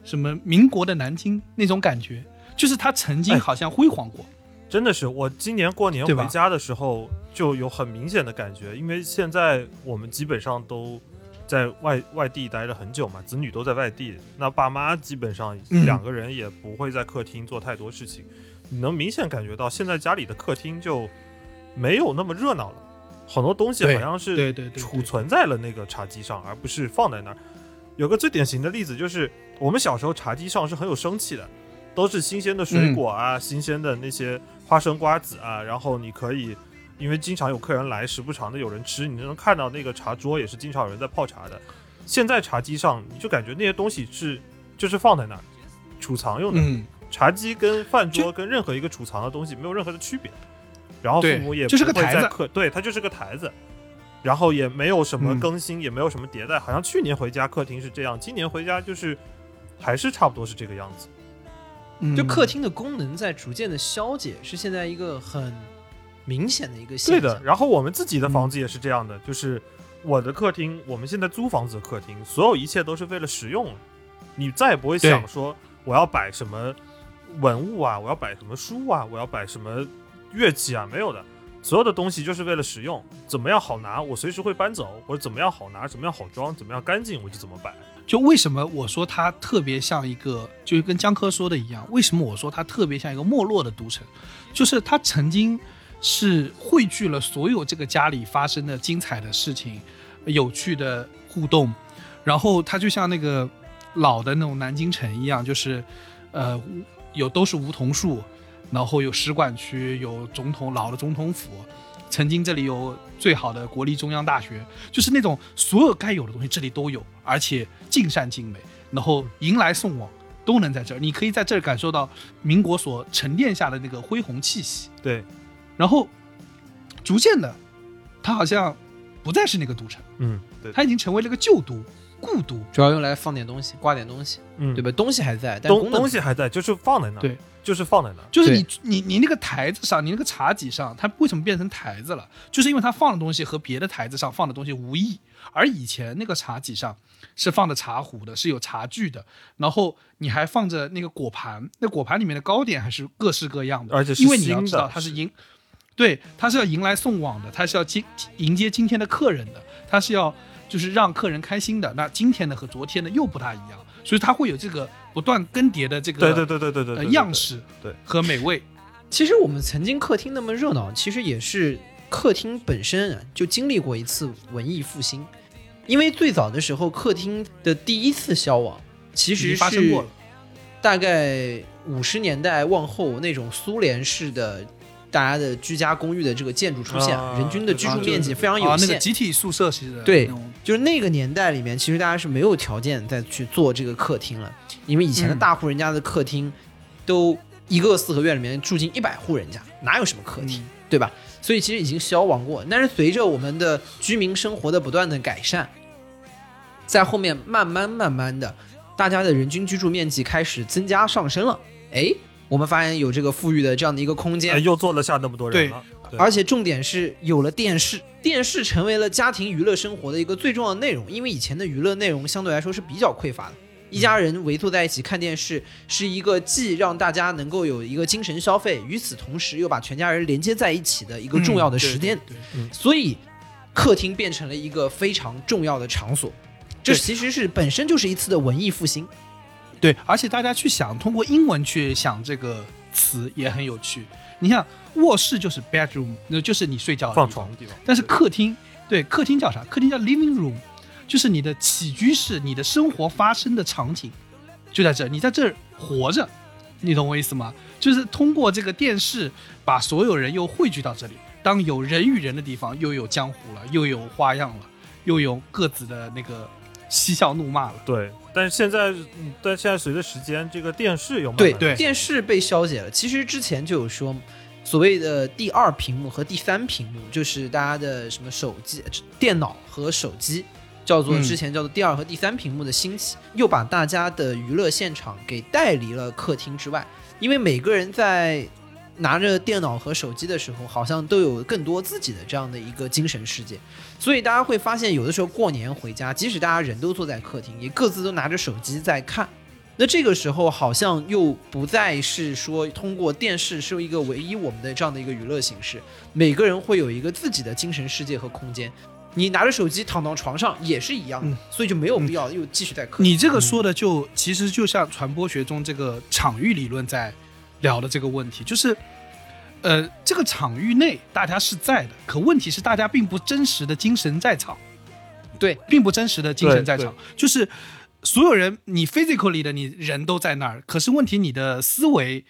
什么民国的南京那种感觉，就是它曾经哎好像辉煌过。真的是，我今年过年回家的时候就有很明显的感觉，因为现在我们基本上都在外外地待了很久嘛，子女都在外地，那爸妈基本上嗯两个人也不会在客厅做太多事情，你能明显感觉到现在家里的客厅就没有那么热闹了。很多东西好像是储存在了那个茶几上，而不是放在那儿。有个最典型的例子就是，我们小时候茶几上是很有生气的，都是新鲜的水果啊，新鲜的那些花生瓜子啊，然后你可以，因为经常有客人来，时不常的有人吃，你就能看到那个茶桌也是经常有人在泡茶的。现在茶几上，你就感觉那些东西是就是放在那儿储藏用的，嗯，茶几跟饭桌跟任何一个储藏的东西没有任何的区别，然后父母也就是个不会台子在客，对，它就是个台子，然后也没有什么嗯更新，也没有什么迭代，好像去年回家客厅是这样，今年回家就是还是差不多是这个样子。嗯就客厅的功能在逐渐的消解，是现在一个很明显的一个现象。对的，然后我们自己的嗯房子也是这样的，就是我的客厅，我们现在租房子的客厅，所有一切都是为了实用，你再也不会想说我要摆什么文物啊，我要摆什么书啊，我要摆什么乐器啊，没有的。所有的东西就是为了实用，怎么样好拿，我随时会搬走，或者怎么样好拿，怎么样好装，怎么样干净，我就怎么摆。就为什么我说它特别像一个，就是跟江科说的一样，为什么我说它特别像一个没落的都城，就是它曾经是汇聚了所有这个家里发生的精彩的事情、有趣的互动，然后它就像那个老的那种南京城一样，就是呃有都是梧桐树，然后有使馆区，有总统老的总统府，曾经这里有最好的国立中央大学，就是那种所有该有的东西这里都有，而且尽善尽美，然后迎来送往都能在这儿，你可以在这儿感受到民国所沉淀下的那个恢宏气息。对，然后逐渐的，它好像不再是那个都城，嗯，对，它已经成为了个旧都、故都。主要用来放点东西，挂点东西，嗯，对吧？东西还在，但东东西还在，就是放在那儿，对，就是放在那儿。就是你你你那个台子上，你那个茶几上，它为什么变成台子了？就是因为它放的东西和别的台子上放的东西无异，而以前那个茶几上是放的茶壶的，是有茶具的，然后你还放着那个果盘，那果盘里面的糕点还是各式各样的，而且是因为你要知道它是迎，对，它是要迎来送往的，它是要接迎接今天的客人的，它是要就是让客人开心的。那今天的和昨天的又不大一样，所以它会有这个不断更迭的这个对对对对对对呃，样式对和美味。其实我们曾经客厅那么热闹，其实也是客厅本身啊就经历过一次文艺复兴。因为最早的时候，客厅的第一次消亡其实发生过了大概五十年代往后那种苏联式的大家的居家公寓的这个建筑出现，啊人均的居住面积非常有啊，那限。个集体宿舍其实对就是那个年代里面，其实大家是没有条件再去做这个客厅了，因为以前的嗯大户人家的客厅都一个四合院里面住进一百户人家，哪有什么客厅，嗯对吧？所以其实已经消亡过。但是随着我们的居民生活的不断的改善，在后面慢慢慢慢的，大家的人均居住面积开始增加上升了。哎，我们发现有这个富裕的这样的一个空间哎，，又坐得下那么多人了。对而且重点是有了电视，电视成为了家庭娱乐生活的一个最重要的内容。因为以前的娱乐内容相对来说是比较匮乏的，一家人围坐在一起看电视，是一个既让大家能够有一个精神消费，与此同时又把全家人连接在一起的一个重要的时间。所以，客厅变成了一个非常重要的场所。这其实是本身就是一次的文艺复兴。对，而且大家去想，通过英文去想这个词也很有趣。你像卧室就是 bedroom，那就是你睡觉的放床的地方。但是客厅，对，客厅叫啥？客厅叫 living room，就是你的起居室，你的生活发生的场景就在这儿，你在这儿活着，你懂我意思吗？就是通过这个电视，把所有人又汇聚到这里。当有人与人的地方，又有江湖了，又有花样了，又有各自的那个嬉笑怒骂了。对，但是现在，嗯但现在随着时间，这个电视有对对电视被消解了。其实之前就有说，所谓的第二屏幕和第三屏幕，就是大家的什么手机、电脑和手机，叫做嗯之前叫做第二和第三屏幕的兴起，又把大家的娱乐现场给带离了客厅之外。因为每个人在拿着电脑和手机的时候，好像都有更多自己的这样的一个精神世界，所以大家会发现，有的时候过年回家，即使大家人都坐在客厅，也各自都拿着手机在看。那这个时候好像又不再是说通过电视是一个唯一我们的这样的一个娱乐形式，每个人会有一个自己的精神世界和空间。你拿着手机躺到床上也是一样的，所以就没有必要又继续在客厅。你这个说的就其实就像传播学中这个场域理论在聊的这个问题，就是，呃，这个场域内大家是在的，可问题是大家并不真实的精神在场，对，并不真实的精神在场，就是所有人你 physically 的你人都在那儿，可是问题你的思维。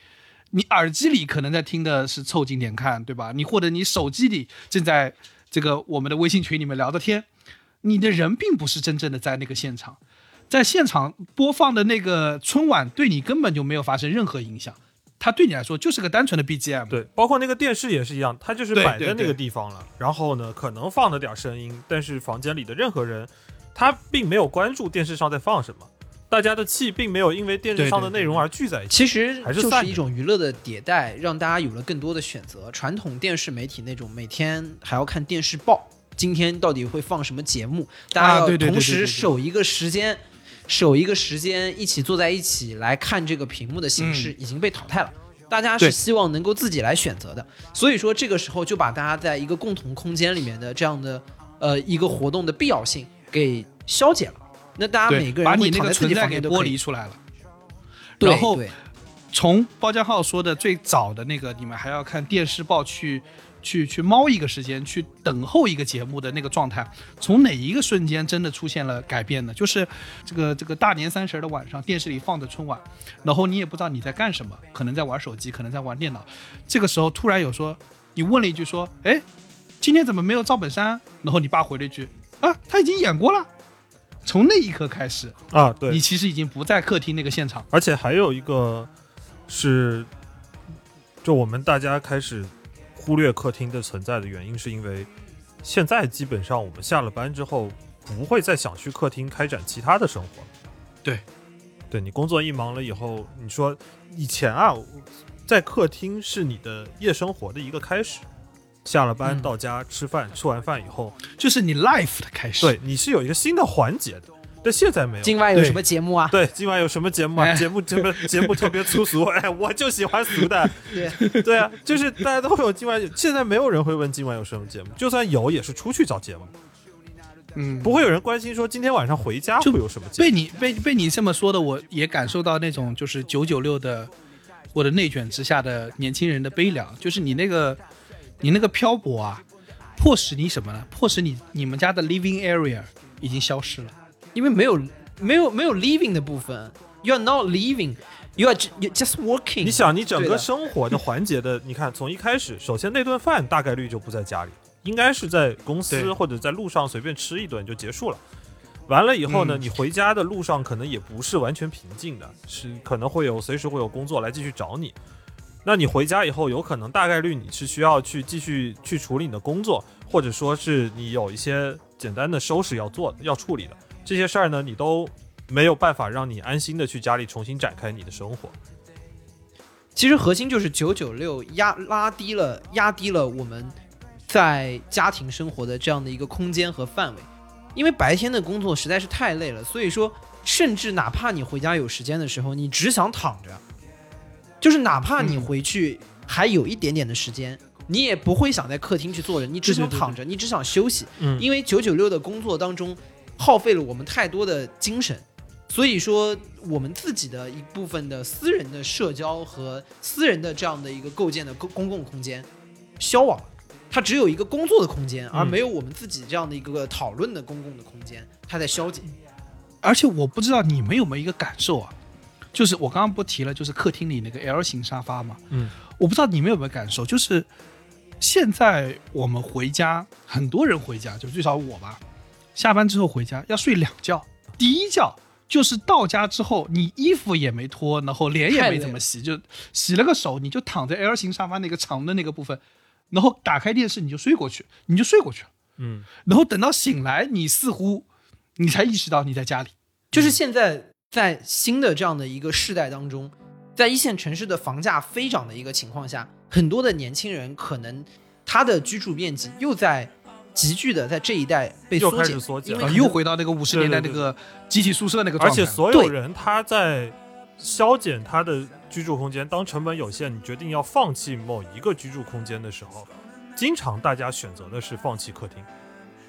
你耳机里可能在听的是凑近点看，对吧？你或者你手机里正在这个我们的微信群里面聊的天，你的人并不是真正的在那个现场，在现场播放的那个春晚对你根本就没有发生任何影响，它对你来说就是个单纯的 BGM。对，包括那个电视也是一样，它就是摆在那个地方了。然后呢，可能放了点声音，但是房间里的任何人，他并没有关注电视上在放什么，大家的气并没有因为电视上的内容而聚在一起。其实还是一种娱乐的迭代，让大家有了更多的选择。传统电视媒体那种每天还要看电视报，今天到底会放什么节目，大家要同时对对对守一个时间，守一个时间，一起坐在一起来看这个屏幕的形式嗯已经被淘汰了。大家是希望能够自己来选择的，所以说这个时候就把大家在一个共同空间里面的这样的呃一个活动的必要性给消解了。那大家，每个人把你那个存在给剥离出来了。对然后对从包家浩说的最早的那个，你们还要看电视报去去去猫一个时间，去等候一个节目的那个状态，从哪一个瞬间真的出现了改变呢？就是这个这个大年三十的晚上，电视里放着春晚，然后你也不知道你在干什么，可能在玩手机，可能在玩电脑，这个时候突然有说，你问了一句说，哎，今天怎么没有赵本山？然后你爸回了一句，啊，他已经演过了。从那一刻开始，啊，对你，其实已经不在客厅那个现场。而且还有一个是，就我们大家开始忽略客厅的存在的原因，是因为现在基本上我们下了班之后，不会再想去客厅开展其他的生活了。对，对你工作一忙了以后，你说以前啊，在客厅是你的夜生活的一个开始。下了班嗯到家吃饭，吃完饭以后，就是你 life 的开始。对，你是有一个新的环节的，但现在没有。今晚有什么节目啊？对，今晚有什么节目啊？哎节目这个 节目特别粗俗，哎，我就喜欢俗的。对对啊，就是大家都会有今晚有，现在没有人会问今晚有什么节目，就算有也是出去找节目，嗯，不会有人关心说今天晚上回家就会有什么节目。被你被被你这么说的，我也感受到那种就是九九六的我的内卷之下的年轻人的悲凉，就是你那个你那个漂泊啊，迫使你什么呢？迫使你你们家的 living area 已经消失了。因为没有没有没有 living 的部分，you are not living, you are just working。你想，你整个生活的环节的，你看从一开始，首先那顿饭大概率就不在家里，应该是在公司或者在路上随便吃一顿就结束了。完了以后呢，嗯。你回家的路上可能也不是完全平静的，是可能会有随时会有工作来继续找你。那你回家以后，有可能大概率你是需要去继续去处理你的工作，或者说是你有一些简单的收拾要做要处理的这些事儿呢，你都没有办法让你安心的去家里重新展开你的生活。其实核心就是九九六压拉低了压低了我们在家庭生活的这样的一个空间和范围，因为白天的工作实在是太累了，所以说甚至哪怕你回家有时间的时候，你只想躺着，就是哪怕你嗯回去还有一点点的时间。你也不会想在客厅去坐着，你只对对对对想躺着，你只想休息。嗯因为九九六的工作当中耗费了我们太多的精神，所以说我们自己的一部分的私人的社交和私人的这样的一个构建的公公共空间消亡了，它只有一个工作的空间，而嗯没有我们自己这样的一个讨论的公共的空间，它在消解。而且我不知道你们有没有一个感受啊，就是我刚刚不提了，就是客厅里那个 L 型沙发嘛，嗯，我不知道你们有没有感受，就是现在我们回家，很多人回家，就最少我吧，下班之后回家要睡两觉，第一觉。就是到家之后，你衣服也没脱，然后脸也没怎么洗，就洗了个手，你就躺在 L 型沙发那个长的那个部分，然后打开电视你就睡过去，你就睡过去了。嗯，然后等到醒来，你似乎你才意识到你在家里。就是现在在新的这样的一个世代当中，在一线城市的房价飞涨的一个情况下，很多的年轻人可能他的居住面积又在急剧的在这一代被又缩减，开始缩减啊，因为又回到那个五十年代那个集体宿舍那个状态。而且所有人他在削减他的居住空间，当成本有限，你决定要放弃某一个居住空间的时候，经常大家选择的是放弃客厅。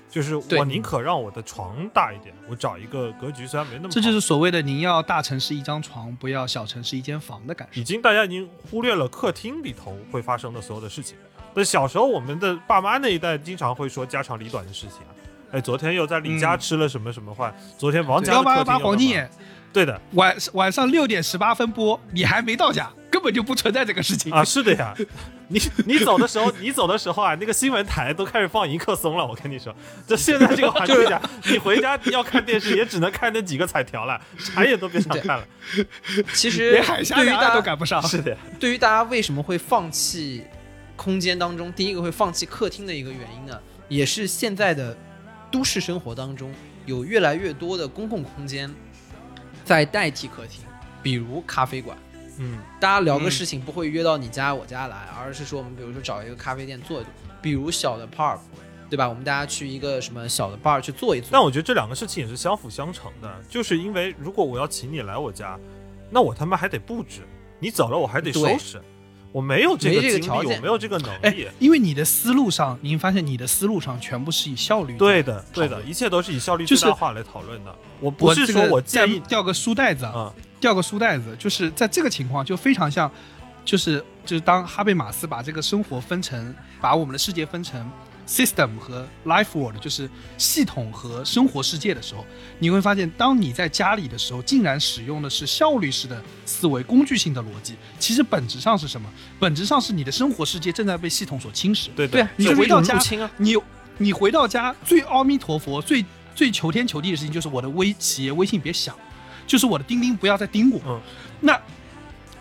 就是我宁可让我的床大一点，我找一个格局虽然没那么，这就是所谓的您要大城市一张床，不要小城市一间房的感受已。经大家已经忽略了客厅里头会发生的所有的事情。那小时候我们的爸妈那一代经常会说家长里短的事情啊，哎，昨天又在李家嗯吃了什么什么饭，昨天王家八八客厅又干嘛黄金眼，对的晚晚上六点十八分播，你还没到家，根本就不存在这个事情啊，是的呀。你你走的时候，你走的时候啊，那个新闻台都开始放迎客松了。我跟你说，就现在这个环境下，你回家要看电视，也只能看那几个彩条了，啥也都别想看了。其 实连海峡对于大家都赶不上。是的呀，对于大家为什么会放弃空间当中，第一个会放弃客厅的一个原因呢，也是现在的都市生活当中有越来越多的公共空间在代替客厅，比如咖啡馆。嗯，大家聊个嗯事情不会约到你家我家来，而是说我们比如说找一个咖啡店坐一坐，比如小的 pub，对吧？我们大家去一个什么小的 bar 去坐一坐。但我觉得这两个事情也是相辅相成的，就是因为如果我要请你来我家，那我他妈还得布置，你走了我还得收拾，我没有这没个精力，这个条件我没有这个能哎力。，因为你的思路上，您发现你的思路上全部是以效率。对的，对的，一切都是以效率最大化来讨论的。我不是说我建议再掉个书袋子啊，啊，掉个书袋子，就是在这个情况就非常像，就是就是当哈贝马斯把这个生活分成，把我们的世界分成 system 和 life world，就是系统和生活世界的时候，你会发现，当你在家里的时候，竟然使用的是效率式的思维、工具性的逻辑，其实本质上是什么？本质上是你的生活世界正在被系统所侵蚀。对对啊，你回到家你你回到家最阿弥陀佛、最最求天求地的事情就是我的微企业微信别响，就是我的钉钉不要再钉我。嗯，那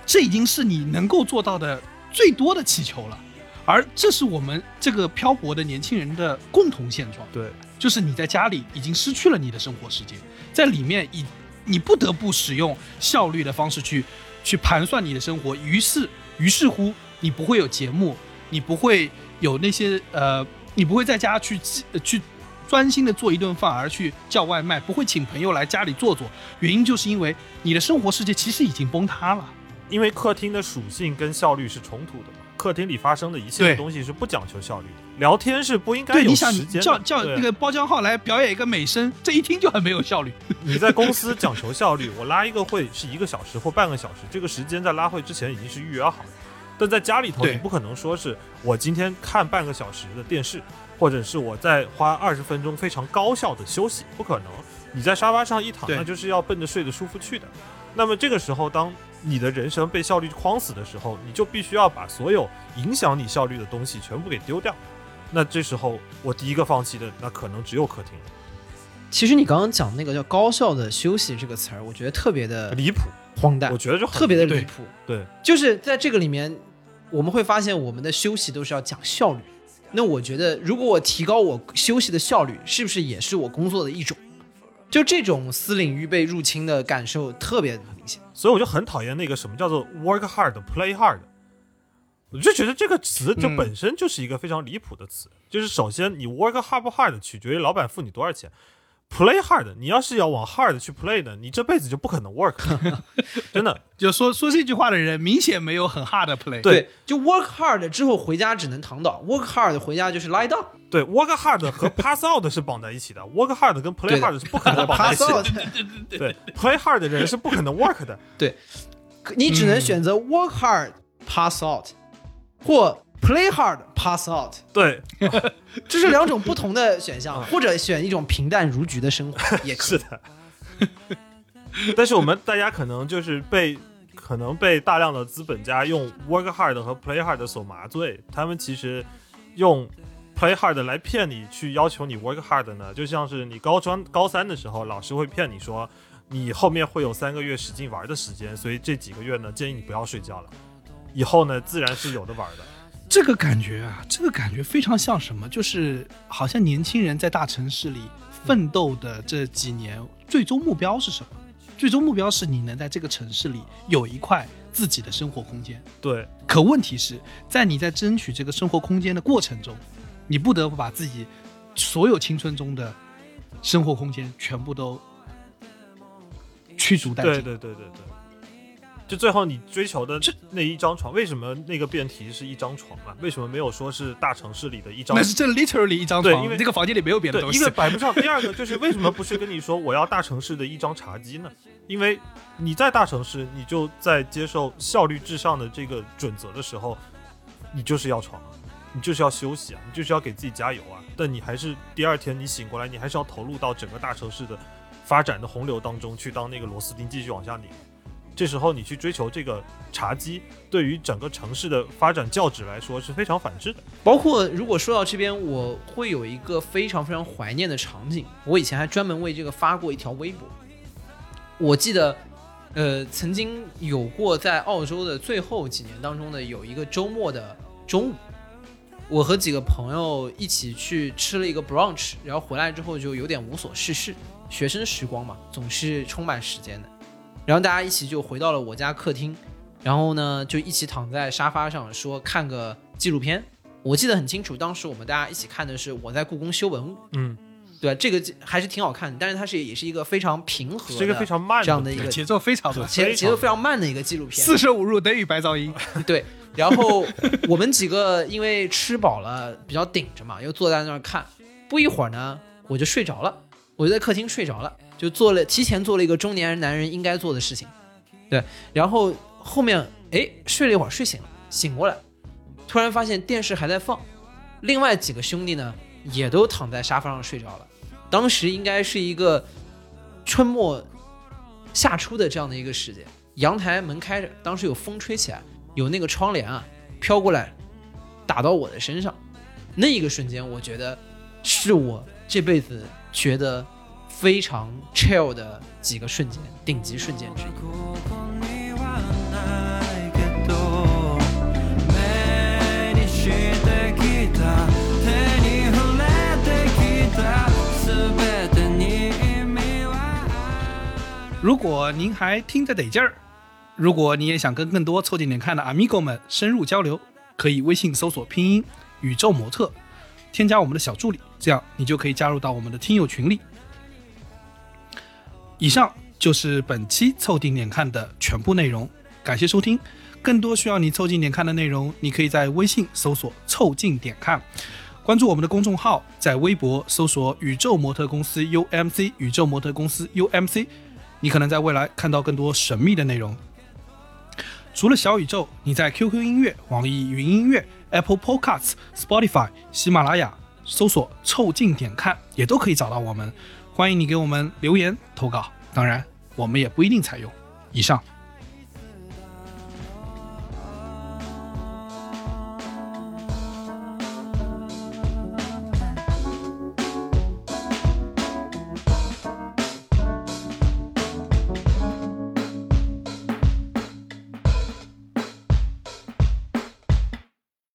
这已经是你能够做到的最多的祈求了，而这是我们这个漂泊的年轻人的共同现状。对，就是你在家里已经失去了你的生活时间，在里面以你不得不使用效率的方式去去盘算你的生活，于是于是乎你不会有节目，你不会有那些呃，你不会在家去呃去专心的做一顿饭，而去叫外卖，不会请朋友来家里坐坐，原因就是因为你的生活世界其实已经崩塌了。因为客厅的属性跟效率是冲突的嘛，客厅里发生的一切的东西是不讲求效率的，聊天是不应该，有时间的叫叫那个包浆号来表演一个美声，这一听就很没有效率。你在公司讲求效率，我拉一个会是一个小时或半个小时，这个时间在拉会之前已经是预约好了。但在家里头，你不可能说是我今天看半个小时的电视，或者是我在花二十分钟非常高效的休息，不可能。你在沙发上一躺，那就是要奔着睡得舒服去的。那么这个时候，当你的人生被效率框死的时候，你就必须要把所有影响你效率的东西全部给丢掉。那这时候，我第一个放弃的，那可能只有客厅了，其实你刚刚讲那个叫高效的休息这个词儿，我觉得特别的离谱。荒诞我，觉得就很特别的离谱。对，就是在这个里面，我们会发现我们的休息都是要讲效率。那我觉得，如果我提高我休息的效率，是不是也是我工作的一种？就这种私领域被入侵的感受特别明显。所以我就很讨厌那个什么叫做 work hard play hard，我就觉得这个词就嗯本身就是一个非常离谱的词。就是首先你 work hard 不 hard 取决于老板付你多少钱，play hard 你要是要往 hard 去 play 的，你这辈子就不可能 work，真的。就说说这句话的人，明显没有很 hard play。对就 work hard 之后回家只能躺倒，work hard 回家就是 lie down。对，work hard 和 pass out 是绑在一起的，work hard 跟 play hard 是不可能绑在一起的。对，play hard 的人是不可能 work 的。对你只能选择 work hard pass out，或 play hard pass out，对，这是两种不同的选项，或者选一种平淡如菊的生活 也可以。是的。但是我们大家可能就是被可能被大量的资本家用 work hard 和 play hard 所麻醉，他们其实用 play hard 来骗你，去要求你 work hard 呢，就像是你高中高三的时候，老师会骗你说你后面会有三个月使劲玩的时间，所以这几个月呢，建议你不要睡觉了。以后呢，自然是有的玩的。这个感觉啊，这个感觉非常像什么？就是好像年轻人在大城市里奋斗的这几年，最终目标是什么？最终目标是你能在这个城市里有一块自己的生活空间。对，可问题是在你在争取这个生活空间的过程中，你不得不把自己所有青春中的生活空间全部都驱逐殆尽。对对对对对。就最后你追求的那一张床，为什么那个辩题是一张床啊？为什么没有说是大城市里的一张那是这 literally 一张床，对因为这个房间里没有别的，东西一个。摆不上，第二个就是为什么不是跟你说我要大城市的一张茶几呢？因为你在大城市，你就在接受效率至上的这个准则的时候，你就是要床啊，你就是要休息啊，你就是要给自己加油啊。但你还是第二天你醒过来，你还是要投入到整个大城市的发展的洪流当中去，当那个螺丝钉继续往下拧。这时候你去追求这个茶几，对于整个城市的发展教旨来说是非常反智的。包括如果说到这边，我会有一个非常非常怀念的场景。我以前还专门为这个发过一条微博。我记得，呃，曾经有过在澳洲的最后几年当中的有一个周末的中午，我和几个朋友一起去吃了一个 brunch，然后回来之后就有点无所事事，学生时光嘛，总是充满时间的。然后大家一起就回到了我家客厅，然后呢就一起躺在沙发上说看个纪录片。我记得很清楚，当时我们大家一起看的是我在故宫修文物，嗯，对？这个还是挺好看的，但是它是也是一个非常平和的，是一个非常慢这样的一个节奏非常慢，节节奏非常慢的一个纪录片。四舍五入等于白噪音。对，然后我们几个因为吃饱了，比较顶着嘛，又坐在那儿看。不一会儿呢，我就睡着了，我就在客厅睡着了，就做了提前做了一个中年男人应该做的事情。对，然后后面哎睡了一会儿，睡醒了，醒过来，突然发现电视还在放，另外几个兄弟呢也都躺在沙发上睡着了。当时应该是一个春末夏初的这样的一个时间，阳台门开着，当时有风吹起来，有那个窗帘啊飘过来，打到我的身上，那一个瞬间，我觉得是我这辈子觉得非常 chill 的几个瞬间，顶级瞬间之一。ここにはないけど目にしてきた手に触れてきた全てに意味はある如果您还听得得劲儿，如果你也想跟更多凑近点看的 Amigo 们深入交流，可以微信搜索拼音宇宙模特，添加我们的小助理，这样你就可以加入到我们的听友群里。 以上就是本期凑近点看的全部内容，感谢收听。更多需要你凑近点看的内容，你可以在微信搜索“凑近点看”，关注我们的公众号，在微博搜索“宇宙模特公司 UMC”，宇宙模特公司 UMC，你可能在未来看到更多神秘的内容。除了小宇宙，你在 QQ 音乐、网易云音乐、Apple Podcasts、Spotify、喜马拉雅搜索“凑近点看”也都可以找到我们。欢迎你给我们留言投稿，当然我们也不一定采用。以上